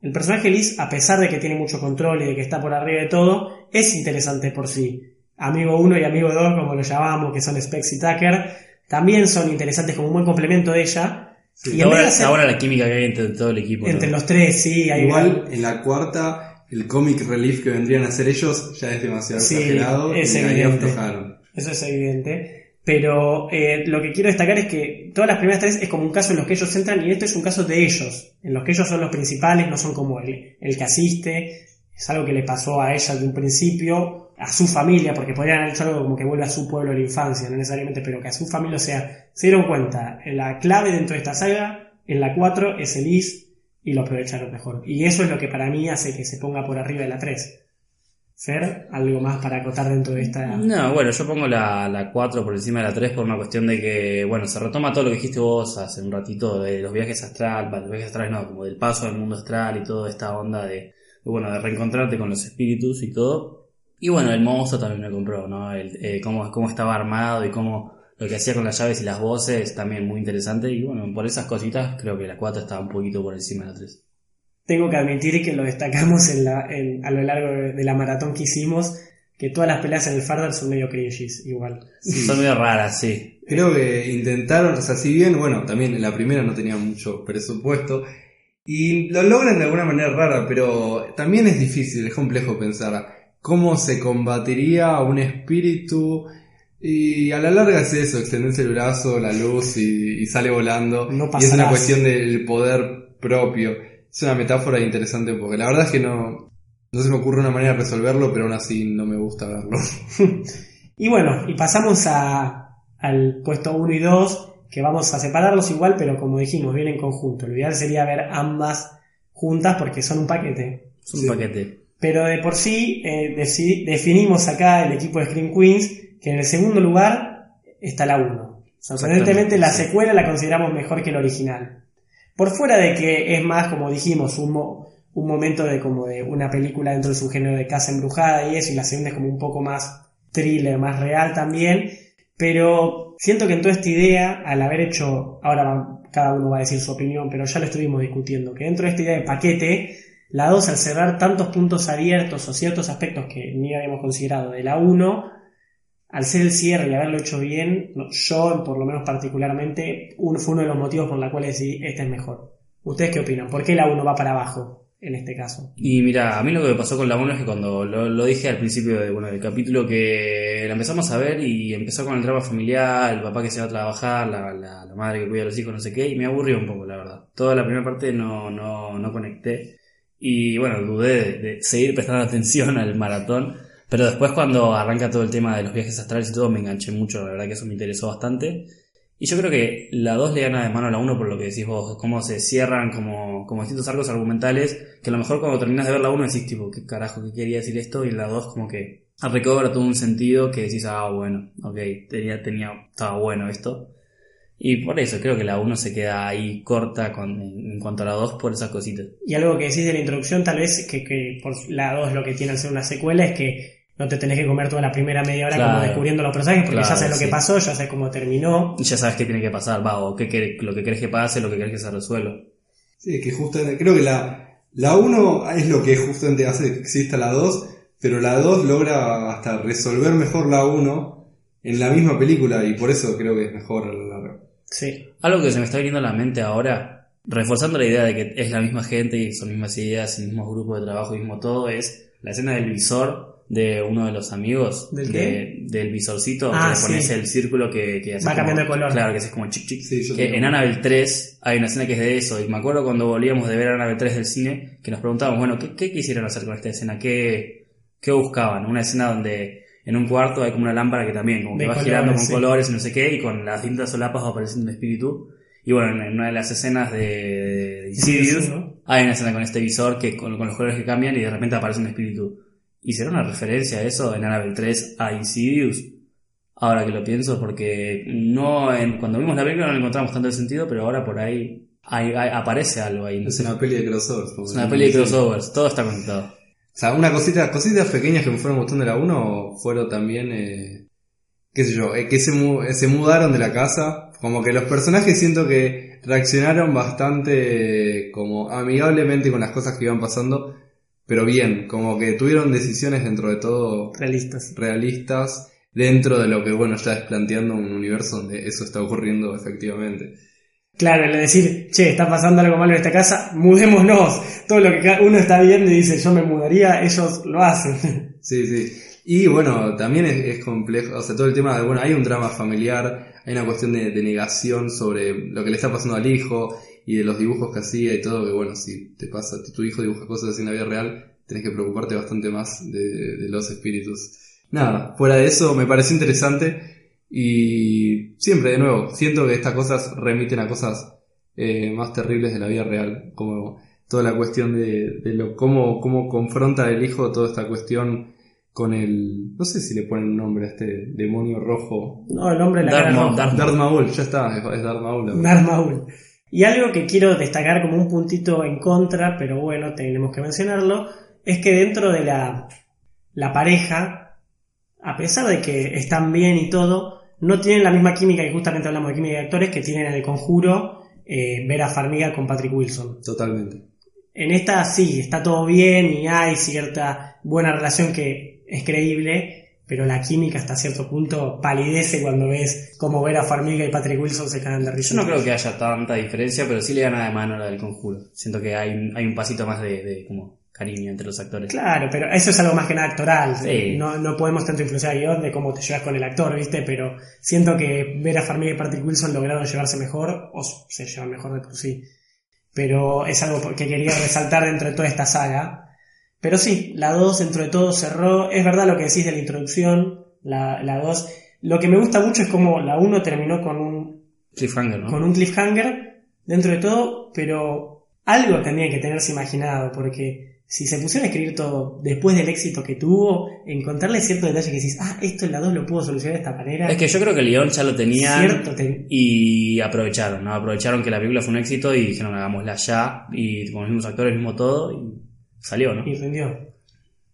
el personaje Liz, a pesar de que tiene mucho control y de que está por arriba de todo, es interesante por sí. Amigo 1 y amigo 2, como lo llamamos, que son Specs y Tucker, también son interesantes como un buen complemento de ella. Sí. y ahora, hacer- ahora la química que hay entre todo el equipo. ¿no? entre los tres, sí, hay Igual en la cuarta, el comic relief que vendrían a hacer ellos ya es demasiado Sí, exagerado es y evidente. Eso es evidente. Pero eh, lo que quiero destacar es que todas las primeras tres es como un caso en los que ellos entran y esto es un caso de ellos, en los que ellos son los principales, no son como el, el que asiste. Es algo que le pasó a ella de un principio, a su familia, porque podrían haber hecho algo como que vuelve a su pueblo de la infancia, no necesariamente, pero que a su familia, o sea, se dieron cuenta, la clave dentro de esta saga, en la 4, es Elise y lo aprovecharon mejor. Y eso es lo que para mí hace que se ponga por arriba de la 3. Fer, algo más para acotar dentro de esta... No, bueno, yo pongo la, la 4 por encima de la 3 por una cuestión de que, bueno, se retoma todo lo que dijiste vos hace un ratito de los viajes astral, los viajes astrales no, como del paso al mundo astral y toda esta onda de, bueno, de reencontrarte con los espíritus y todo. Y bueno, el monstruo también me compró, ¿no? El, eh, cómo, cómo estaba armado y cómo lo que hacía con las llaves y las voces también muy interesante. Y bueno, por esas cositas creo que la 4 estaba un poquito por encima de la 3. Tengo que admitir que lo destacamos en la, en- a lo largo de, la maratón que hicimos, que todas las peleas en el Fardar son medio cringes, igual. Son medio raras, sí. Creo que intentaron, o sea, si bien, bueno, también en la primera no tenía mucho presupuesto, y lo logran de alguna manera rara, pero también es difícil, es complejo pensar cómo se combatiría un espíritu. Y a la larga es eso, extenderse el brazo, la luz y, y sale volando. No y es una cuestión del poder propio. Es una metáfora interesante porque la verdad es que no, no se me ocurre una manera de resolverlo, pero aún así no me gusta verlo. Y bueno, y pasamos a, al puesto 1 y 2, que vamos a separarlos igual, pero como dijimos, vienen en conjunto. Lo ideal sería ver ambas juntas porque son un paquete. Es un Sí. paquete. Pero de por sí eh, definimos acá el equipo de Scream Queens que en el segundo lugar está la 1. Sorprendentemente la sí. secuela la consideramos mejor que el original. Por fuera de que es más, como dijimos, un, mo- un momento de como de una película dentro de su género de casa embrujada y eso, y la segunda es como un poco más thriller, más real también. Pero siento que en toda esta idea, al haber hecho, ahora cada uno va a decir su opinión, pero ya lo estuvimos discutiendo, que dentro de esta idea de paquete, la 2 al cerrar tantos puntos abiertos o ciertos aspectos que ni habíamos considerado de la 1, al ser el cierre y haberlo hecho bien, yo por lo menos particularmente, uno, fue uno de los motivos por los cuales decidí este es mejor. ¿Ustedes qué opinan? ¿Por qué la 1 va para abajo en este caso? Y mira, a mí lo que me pasó con la 1 es que cuando lo, dije al principio del capítulo que la empezamos a ver y empezó con el drama familiar, el papá que se va a trabajar, la, la, la madre que cuida a los hijos, no sé qué, y me aburrió un poco, la verdad. Toda la primera parte no, no, no conecté. Y bueno, dudé de, seguir prestando atención al maratón. Pero después cuando arranca todo el tema de los viajes astrales y todo, me enganché mucho, la verdad que eso me interesó bastante. Y yo creo que la 2 le gana de mano a la 1 por lo que decís vos, cómo se cierran como, como distintos arcos argumentales, que a lo mejor cuando terminas de ver la 1 decís tipo, ¿qué carajo, qué quería decir esto? Y la 2 como que recobra todo un sentido que decís, ah, bueno, ok, tenía, tenía, estaba bueno esto. Y por eso creo que la 1 se queda ahí corta con, en, cuanto a la 2 por esas cositas. Y algo que decís de la introducción, tal vez que, que por la 2 lo que tiene al ser una secuela es que no te tenés que comer toda la primera media hora Claro. como descubriendo los personajes, porque ya sabes lo que pasó, ya sabes cómo terminó. Y ya sabes qué tiene que pasar, va, o qué, lo que querés que pase, lo que querés que se resuelva. Sí, es que justamente, creo que la, la 1 es lo que justamente hace que exista la 2, pero la 2 logra hasta resolver mejor la 1 en la misma película y por eso creo que es mejor. Sí. Algo que se me está viniendo a la mente ahora, reforzando la idea de que es la misma gente y son mismas ideas, el mismo grupo de trabajo, mismo todo, es la escena del visor de uno de los amigos. ¿Del de- qué? Del visorcito, Ah, que le pones sí. el círculo que, que hace Va cambiando de color. Claro, que hace como chic chic. Sí, yo Que en Annabelle 3 hay una escena que es de eso, y me acuerdo cuando volvíamos de ver Annabelle 3 del cine, que nos preguntábamos, bueno, ¿qué, qué quisieron hacer con esta escena? ¿Qué, qué buscaban? Una escena donde en un cuarto hay como una lámpara que también, como que De va colores, girando con sí. colores y no sé qué, y con las distintas solapas va apareciendo un espíritu. Y bueno, en una de las escenas de, Insidious, ¿no? hay una escena con este visor que con, con los colores que cambian y de repente aparece un espíritu. ¿Hicieron una referencia a eso en Annabelle 3 a Insidious? Ahora que lo pienso, porque no en- cuando vimos la película no le encontramos tanto el sentido, pero ahora por ahí hay- hay- aparece algo ahí. no Es una peli de crossovers. como Es una peli de crossovers, todo está conectado. O sea, una cosita, cositas pequeñas que me fueron gustando de la 1 fueron también, eh, qué sé yo, eh, que se, mu- se mudaron de la casa. Como que los personajes siento que reaccionaron bastante eh, como amigablemente con las cosas que iban pasando, pero bien, como que tuvieron decisiones dentro de todo Realistas. realistas dentro de lo que, bueno, ya es planteando un universo donde eso está ocurriendo efectivamente. Claro, el de decir, che, está pasando algo malo en esta casa, mudémonos. Todo lo que uno está viendo y dice, yo me mudaría, ellos lo hacen. Sí, sí. Y bueno, también es, complejo, o sea, todo el tema de, bueno, hay un drama familiar, hay una cuestión de, negación sobre lo que le está pasando al hijo y de los dibujos que hacía y todo, que bueno, si te pasa, tu hijo dibuja cosas así en la vida real, tenés que preocuparte bastante más de, de los espíritus. Nada, fuera de eso me pareció interesante y siempre, de nuevo, siento que estas cosas remiten a cosas eh, más terribles de la vida real, como toda la cuestión de, de lo cómo, cómo confronta el hijo toda esta cuestión con el, no sé si le ponen un nombre a este demonio rojo. No, el hombre de la Darth cara Maul, roja. Darth Darth Maul, ya está, es, es Darth Maul. Darth Maul. Y algo que quiero destacar como un puntito en contra, pero bueno, tenemos que mencionarlo, es que dentro de la, la pareja, a pesar de que están bien y todo, no tienen la misma química, y justamente hablamos de química de actores, que tienen en el conjuro eh, Vera Farmiga con Patrick Wilson. Totalmente. En esta sí, está todo bien y hay cierta buena relación que es creíble, pero la química hasta cierto punto palidece cuando ves cómo Vera Farmiga y Patrick Wilson se cagan de risa. Yo no creo que haya tanta diferencia, pero sí le gana de mano la del conjuro. Siento que hay, un- hay un pasito más de, de como cariño entre los actores. Claro, pero eso es algo más que nada actoral. Sí. No, no podemos tanto influenciar a guion de cómo te llevas con el actor, ¿viste? Pero siento que Vera Farmiga y Patrick Wilson lograron llevarse mejor, o se llevan mejor de por sí. Pero es algo que quería resaltar dentro de toda esta saga. Pero sí, la 2 dentro de todo cerró. Es verdad lo que decís de la introducción, la, la 2. Lo que me gusta mucho es como la 1 terminó con un, Cliffhanger, ¿no? con un cliffhanger dentro de todo, pero algo tendría que tenerse imaginado, porque si se pusieron a escribir todo después del éxito que tuvo, encontrarle cierto detalle que decís, ah, esto en la 2 lo pudo solucionar de esta manera. Es que yo creo que el guion ya lo tenían Cierto, te- y aprovecharon, ¿no? Aprovecharon que la película fue un éxito y dijeron hagámosla ya y con los mismos actores, mismo todo y salió, ¿no? y rindió.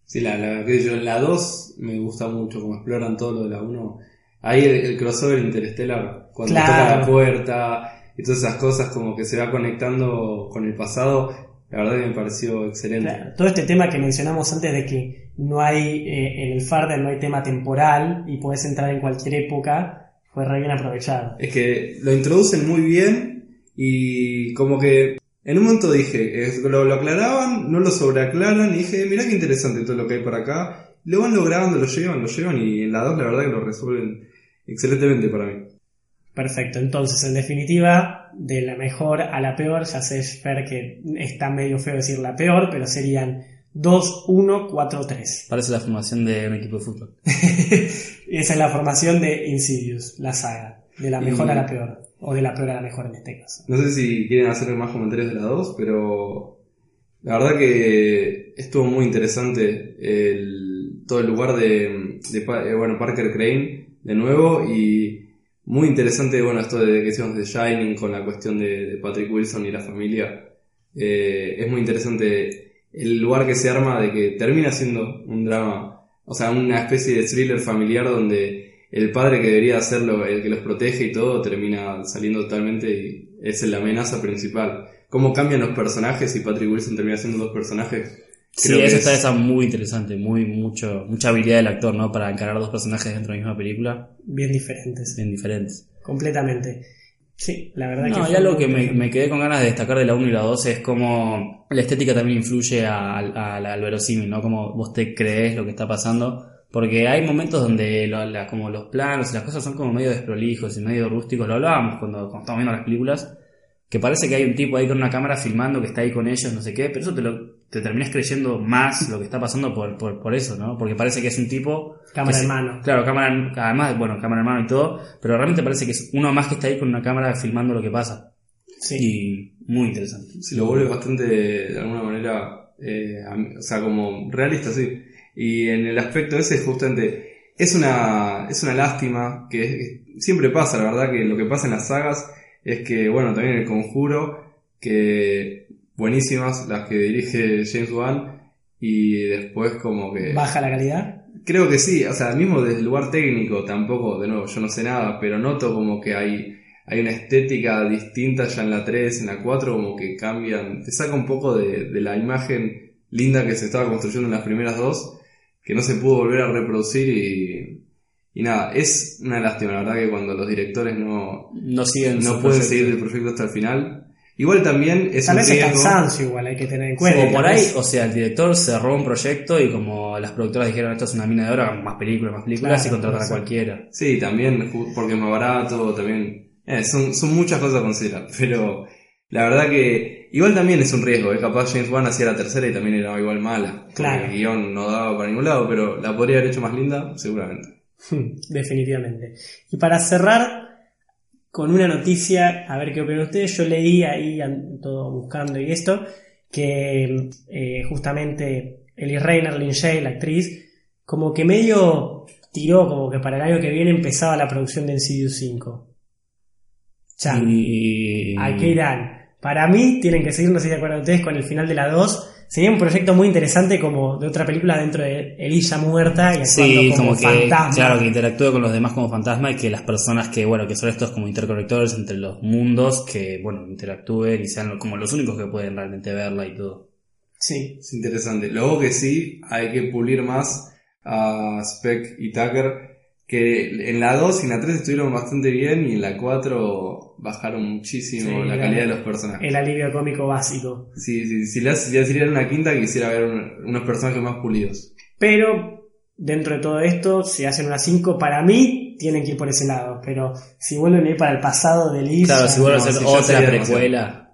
Sí, la, la, que yo, la 2 me gusta mucho, como exploran todo lo de la 1. Ahí el, el crossover interestelar, cuando Claro. toca la puerta y todas esas cosas como que se va conectando con el pasado, la verdad que me pareció excelente. Claro, todo este tema que mencionamos antes de que no hay, eh, en el Farder no hay tema temporal y puedes entrar en cualquier época, fue re bien aprovechado. Es que lo introducen muy bien y como que en un momento dije, lo aclaraban, no lo sobreaclaran y dije, mirá qué interesante todo lo que hay por acá. Lo van logrando, lo llevan, lo llevan y en la 2 la verdad que lo resuelven excelentemente para mí. Perfecto, entonces en definitiva, de la mejor a la peor, ya sé, Fer, que está medio feo decir la peor, pero serían 2, 1, 4, 3. Parece la formación de un equipo de fútbol. Esa es la formación de Insidious, la saga, de la mejor Y- a la peor, o de la peor a la mejor en este caso. No sé si quieren hacer más comentarios de la 2, pero la verdad que estuvo muy interesante el, todo el lugar de, eh, bueno, Parker Crane de nuevo y muy interesante bueno esto de que decíamos de Shining con la cuestión de, Patrick Wilson y la familia. Eh, es muy interesante el lugar que se arma de que termina siendo un drama, o sea, una especie de thriller familiar donde el padre que debería serlo, el que los protege y todo, termina saliendo totalmente y es la amenaza principal. Cómo cambian los personajes y Patrick Wilson termina siendo dos personajes. Sí, Creo eso es- está muy interesante, muy mucho mucha habilidad del actor, ¿no? Para encarar dos personajes dentro de la misma película, Bien diferentes, bien diferentes. completamente. Sí, la verdad que... No, y algo que me, quedé con ganas de destacar de la 1 y la 2 es como la estética también influye al, al, al verosímil, ¿no? Como vos te crees lo que está pasando. Porque hay momentos donde lo- la- como los planos y las cosas son como medio desprolijos y medio rústicos. Lo hablábamos cuando, cuando estábamos viendo las películas. Que parece que hay un tipo ahí con una cámara filmando que está ahí con ellos, no sé qué. Pero eso te lo te terminas creyendo más lo que está pasando por, por, por eso, ¿no? Porque parece que es un tipo... Cámara que en se- mano. Claro, cámara, además, bueno, cámara en mano y todo. Pero realmente parece que es uno más que está ahí con una cámara filmando lo que pasa. Sí. Y muy interesante. Sí, lo vuelve bastante, de alguna manera, eh, o sea, como realista, sí. Y en el aspecto ese, justamente, es una, es una lástima que es- siempre pasa, la verdad, que lo que pasa en las sagas es que, bueno, también el conjuro, que buenísimas las que dirige James Wan, y después como que... Baja la calidad. Creo que sí, o sea, mismo desde el lugar técnico tampoco, de nuevo, yo no sé nada, pero noto como que hay, hay una estética distinta ya en la 3, en la 4, como que cambian, te saca un poco de, de la imagen linda que se estaba construyendo en las primeras dos, que no se pudo volver a reproducir y, y nada, es una lástima, la verdad que cuando los directores no, No siguen no pueden proyecto. seguir el proyecto hasta el final. Igual también es Tal un vez riesgo. cansancio igual hay que tener en cuenta. O por ahí, o sea, el director cerró un proyecto y como las productoras dijeron esto es una mina de oro, más películas, más películas Claro, y contratar puede a cualquiera. Sí, también porque es más barato, también... eh, son, son muchas cosas a considerar, pero la verdad que igual también es un riesgo, ¿eh? capaz James Wan hacía la tercera y también era igual mala, Claro. el guion no daba para ningún lado, pero la podría haber hecho más linda, seguramente. Definitivamente. Y para cerrar con una noticia, a ver qué opinan ustedes, yo leí ahí, todo buscando y esto, que eh, justamente Ellie Reiner, Lin Shay, la actriz, como que medio tiró como que para el año que viene empezaba la producción de Insidious 5. Chan. Y... ¿A qué irán? Para mí tienen que seguir, no sé si se acuerdan ustedes, con el final de la 2. Sería un proyecto muy interesante como de otra película dentro de Elilla muerta y actuando Sí, como, como, que, fantasma. claro, que interactúe con los demás como fantasma y que las personas que, bueno, que son estos como interconectores entre los mundos, que, bueno, interactúen y sean como los únicos que pueden realmente verla y todo. Sí, Es interesante. Luego que sí, hay que pulir más a Speck y Tucker, que en la 2 y en la 3 estuvieron bastante bien y en la 4 bajaron muchísimo Sí, la calidad de los personajes. El alivio cómico básico. Sí, sí, si le hacían una quinta quisiera ver un- unos personajes más pulidos. Pero dentro de todo esto, si hacen una 5, para mí tienen que ir por ese lado. Pero si vuelven a ir para el pasado de Liz, Claro, si vuelve a no, ya otra precuela.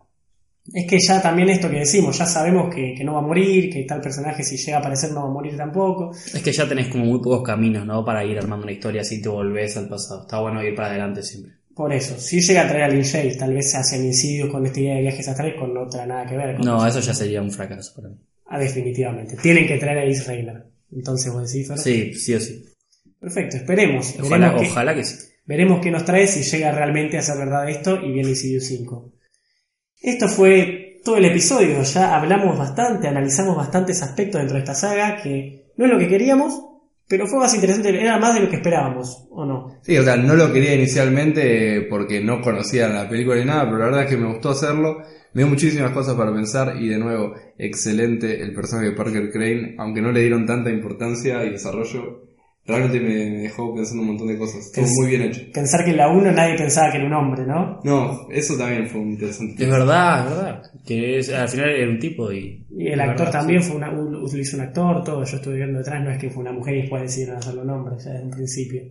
Es que ya también esto que decimos, ya sabemos que, que no va a morir, que tal personaje si llega a aparecer no va a morir tampoco. Es que ya tenés como muy pocos caminos, ¿no? Para ir armando una historia así te volvés al pasado. Está bueno ir para adelante siempre. Por eso, si llega a traer a Lin Shays, tal vez se hacen incidios con esta idea de viajes atrás con otra nada que ver. con- No, eso ya sería un fracaso para mí. Ah, definitivamente. Tienen que traer a Rayner. Entonces vos decís? Sí, sí o sí. Perfecto, esperemos. Ojalá, veremos, qué, ojalá que sí. veremos qué nos trae si llega realmente a ser verdad esto y viene Insidious 5. Esto fue todo el episodio. Ya hablamos bastante, analizamos bastantes aspectos dentro de esta saga que no es lo que queríamos, pero fue más interesante, era más de lo que esperábamos, ¿o no? Sí, o sea, no lo quería inicialmente porque no conocía la película ni nada, pero la verdad es que me gustó hacerlo. Me dio muchísimas cosas para pensar y de nuevo, excelente el personaje de Parker Crane, aunque no le dieron tanta importancia y desarrollo, realmente me, me dejó pensando un montón de cosas. Estuvo Es- muy bien hecho. Pensar que en la 1 nadie pensaba que era un hombre, ¿no? No, eso también fue muy interesante. Es verdad, es verdad. Que es- al final era un tipo y. Y el actor verdad, también sí. fue una, un- hizo un actor, todo. Yo estuve viendo detrás, no es que fue una mujer y después decidieron hacerlo un hombre, ya desde un principio.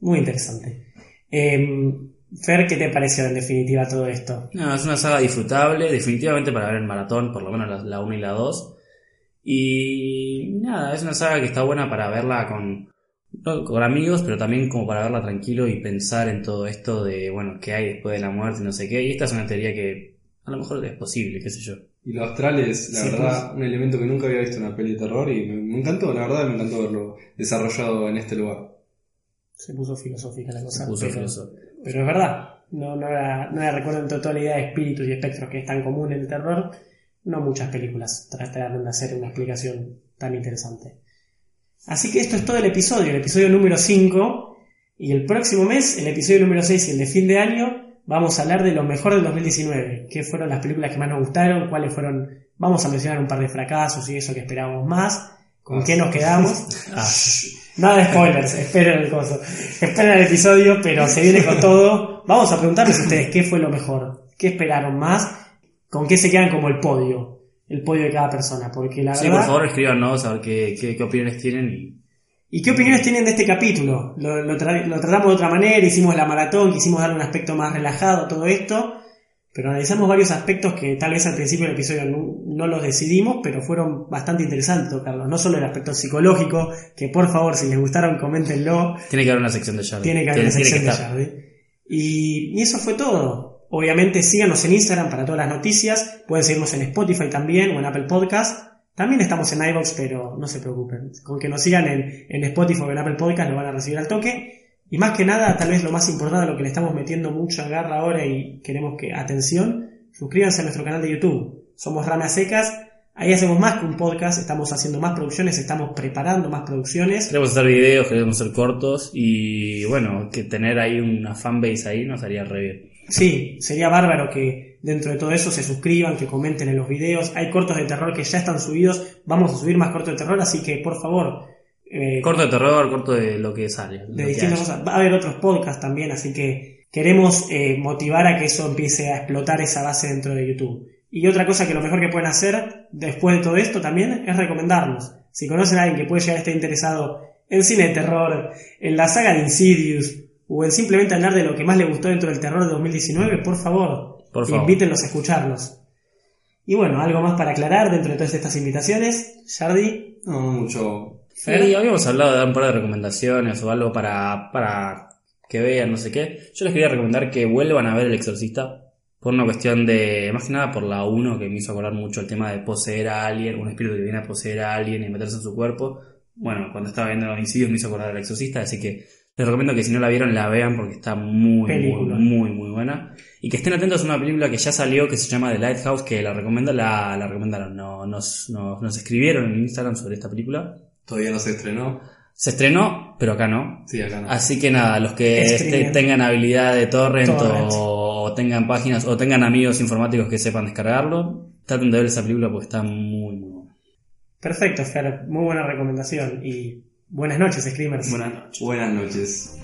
Muy interesante. Em, Fer, ¿qué te pareció en definitiva todo esto? No, es una saga disfrutable, definitivamente para ver en maratón, por lo menos la, la 1 y la 2. Y nada, es una saga que está buena para verla con, no, con amigos, pero también como para verla tranquilo y pensar en todo esto de, bueno, qué hay después de la muerte, no sé qué. Y esta es una teoría que a lo mejor es posible, qué sé yo. Y lo astral es, la Sí, verdad, un elemento que nunca había visto en una peli de terror y me, me encantó, la verdad me encantó verlo desarrollado en este lugar. Se puso filosófica la cosa. Se puso pero, pero es verdad. No, no, recuerdo la idea de espíritus y espectros que es tan común en el terror. No muchas películas trataron de hacer una explicación tan interesante. Así que esto es todo el episodio, el episodio número 5. Y el próximo mes, el episodio número 6 y el de fin de año, vamos a hablar de lo mejor del 2019. ¿Qué fueron las películas que más nos gustaron? ¿Cuáles fueron? Vamos a mencionar un par de fracasos y eso que esperábamos más. ¿Con Ah. qué nos quedamos? Ah, Nada de spoilers, esperen el coso. Esperen el episodio, pero se viene con todo. Vamos a preguntarles a ustedes qué fue lo mejor, qué esperaron más, con qué se quedan como el podio, el podio de cada persona, porque la sí, verdad... por favor escríbanos a ver qué, qué, qué opiniones tienen y ¿Y qué opiniones tienen de este capítulo? Lo, lo tra- lo tratamos de otra manera, hicimos la maratón, quisimos darle un aspecto más relajado a todo esto, pero analizamos varios aspectos que tal vez al principio del episodio no, no los decidimos, pero fueron bastante interesantes tocarlos. No solo el aspecto psicológico, que por favor, si les gustaron, coméntenlo. tiene que haber una sección de Jarvis. Tiene que haber una sección de. Jarvis. Y, y eso fue todo. Obviamente síganos en Instagram para todas las noticias. Pueden seguirnos en Spotify también o en Apple Podcast. También estamos en iVoox, pero no se preocupen. Con que nos sigan en, en Spotify o en Apple Podcast lo van a recibir al toque. Y más que nada, tal vez lo más importante, lo que le estamos metiendo mucho a garra ahora y queremos que, atención, suscríbanse a nuestro canal de YouTube. Somos Ranas Secas. Ahí hacemos más que un podcast, estamos haciendo más producciones, estamos preparando más producciones. Queremos hacer videos, queremos hacer cortos y bueno, que tener ahí una fanbase ahí nos haría re bien. Sí, sería bárbaro que dentro de todo eso se suscriban, que comenten en los videos. Hay cortos de terror que ya están subidos. Vamos a subir más cortos de terror, así que por favor. eh, Corto de terror, corto de lo que sale. de distintas cosas. Va a haber otros podcasts también, así que queremos eh, motivar a que eso empiece a explotar esa base dentro de YouTube. Y otra cosa que lo mejor que pueden hacer después de todo esto también es recomendarnos. Si conocen a alguien que puede llegar a estar interesado en cine de terror, en la saga de Insidious, o en simplemente hablar de lo que más le gustó dentro del terror de 2019, por favor, Por favor. invítenlos a escucharlos. Y bueno, algo más para aclarar dentro de todas estas invitaciones. Jardi, No, mucho. Fer. Sí, habíamos hablado de dar un par de recomendaciones o algo para, para que vean, no sé qué. Yo les quería recomendar que vuelvan a ver El Exorcista. Por una cuestión de, más que nada por la 1, que me hizo acordar mucho el tema de poseer a alguien, un espíritu que viene a poseer a alguien y meterse en su cuerpo. Bueno, cuando estaba viendo los homicidios me hizo acordar del Exorcista, así que les recomiendo que si no la vieron la vean porque está muy, muy, Película. muy, muy buena. Y que estén atentos a una película que ya salió que se llama The Lighthouse, que la recomienda, la, la recomendaron, no, nos, nos, nos escribieron en Instagram sobre esta película. Todavía no se estrenó. Se estrenó, pero acá no. Sí, acá no. Así que nada, los que este- tengan habilidad de torrent, Torrent. O, tengan páginas o tengan amigos informáticos que sepan descargarlo, traten de ver esa película porque está muy, muy buena. Perfecto, Fer, muy buena recomendación. Y Buenas noches, Screamers. Buenas noches.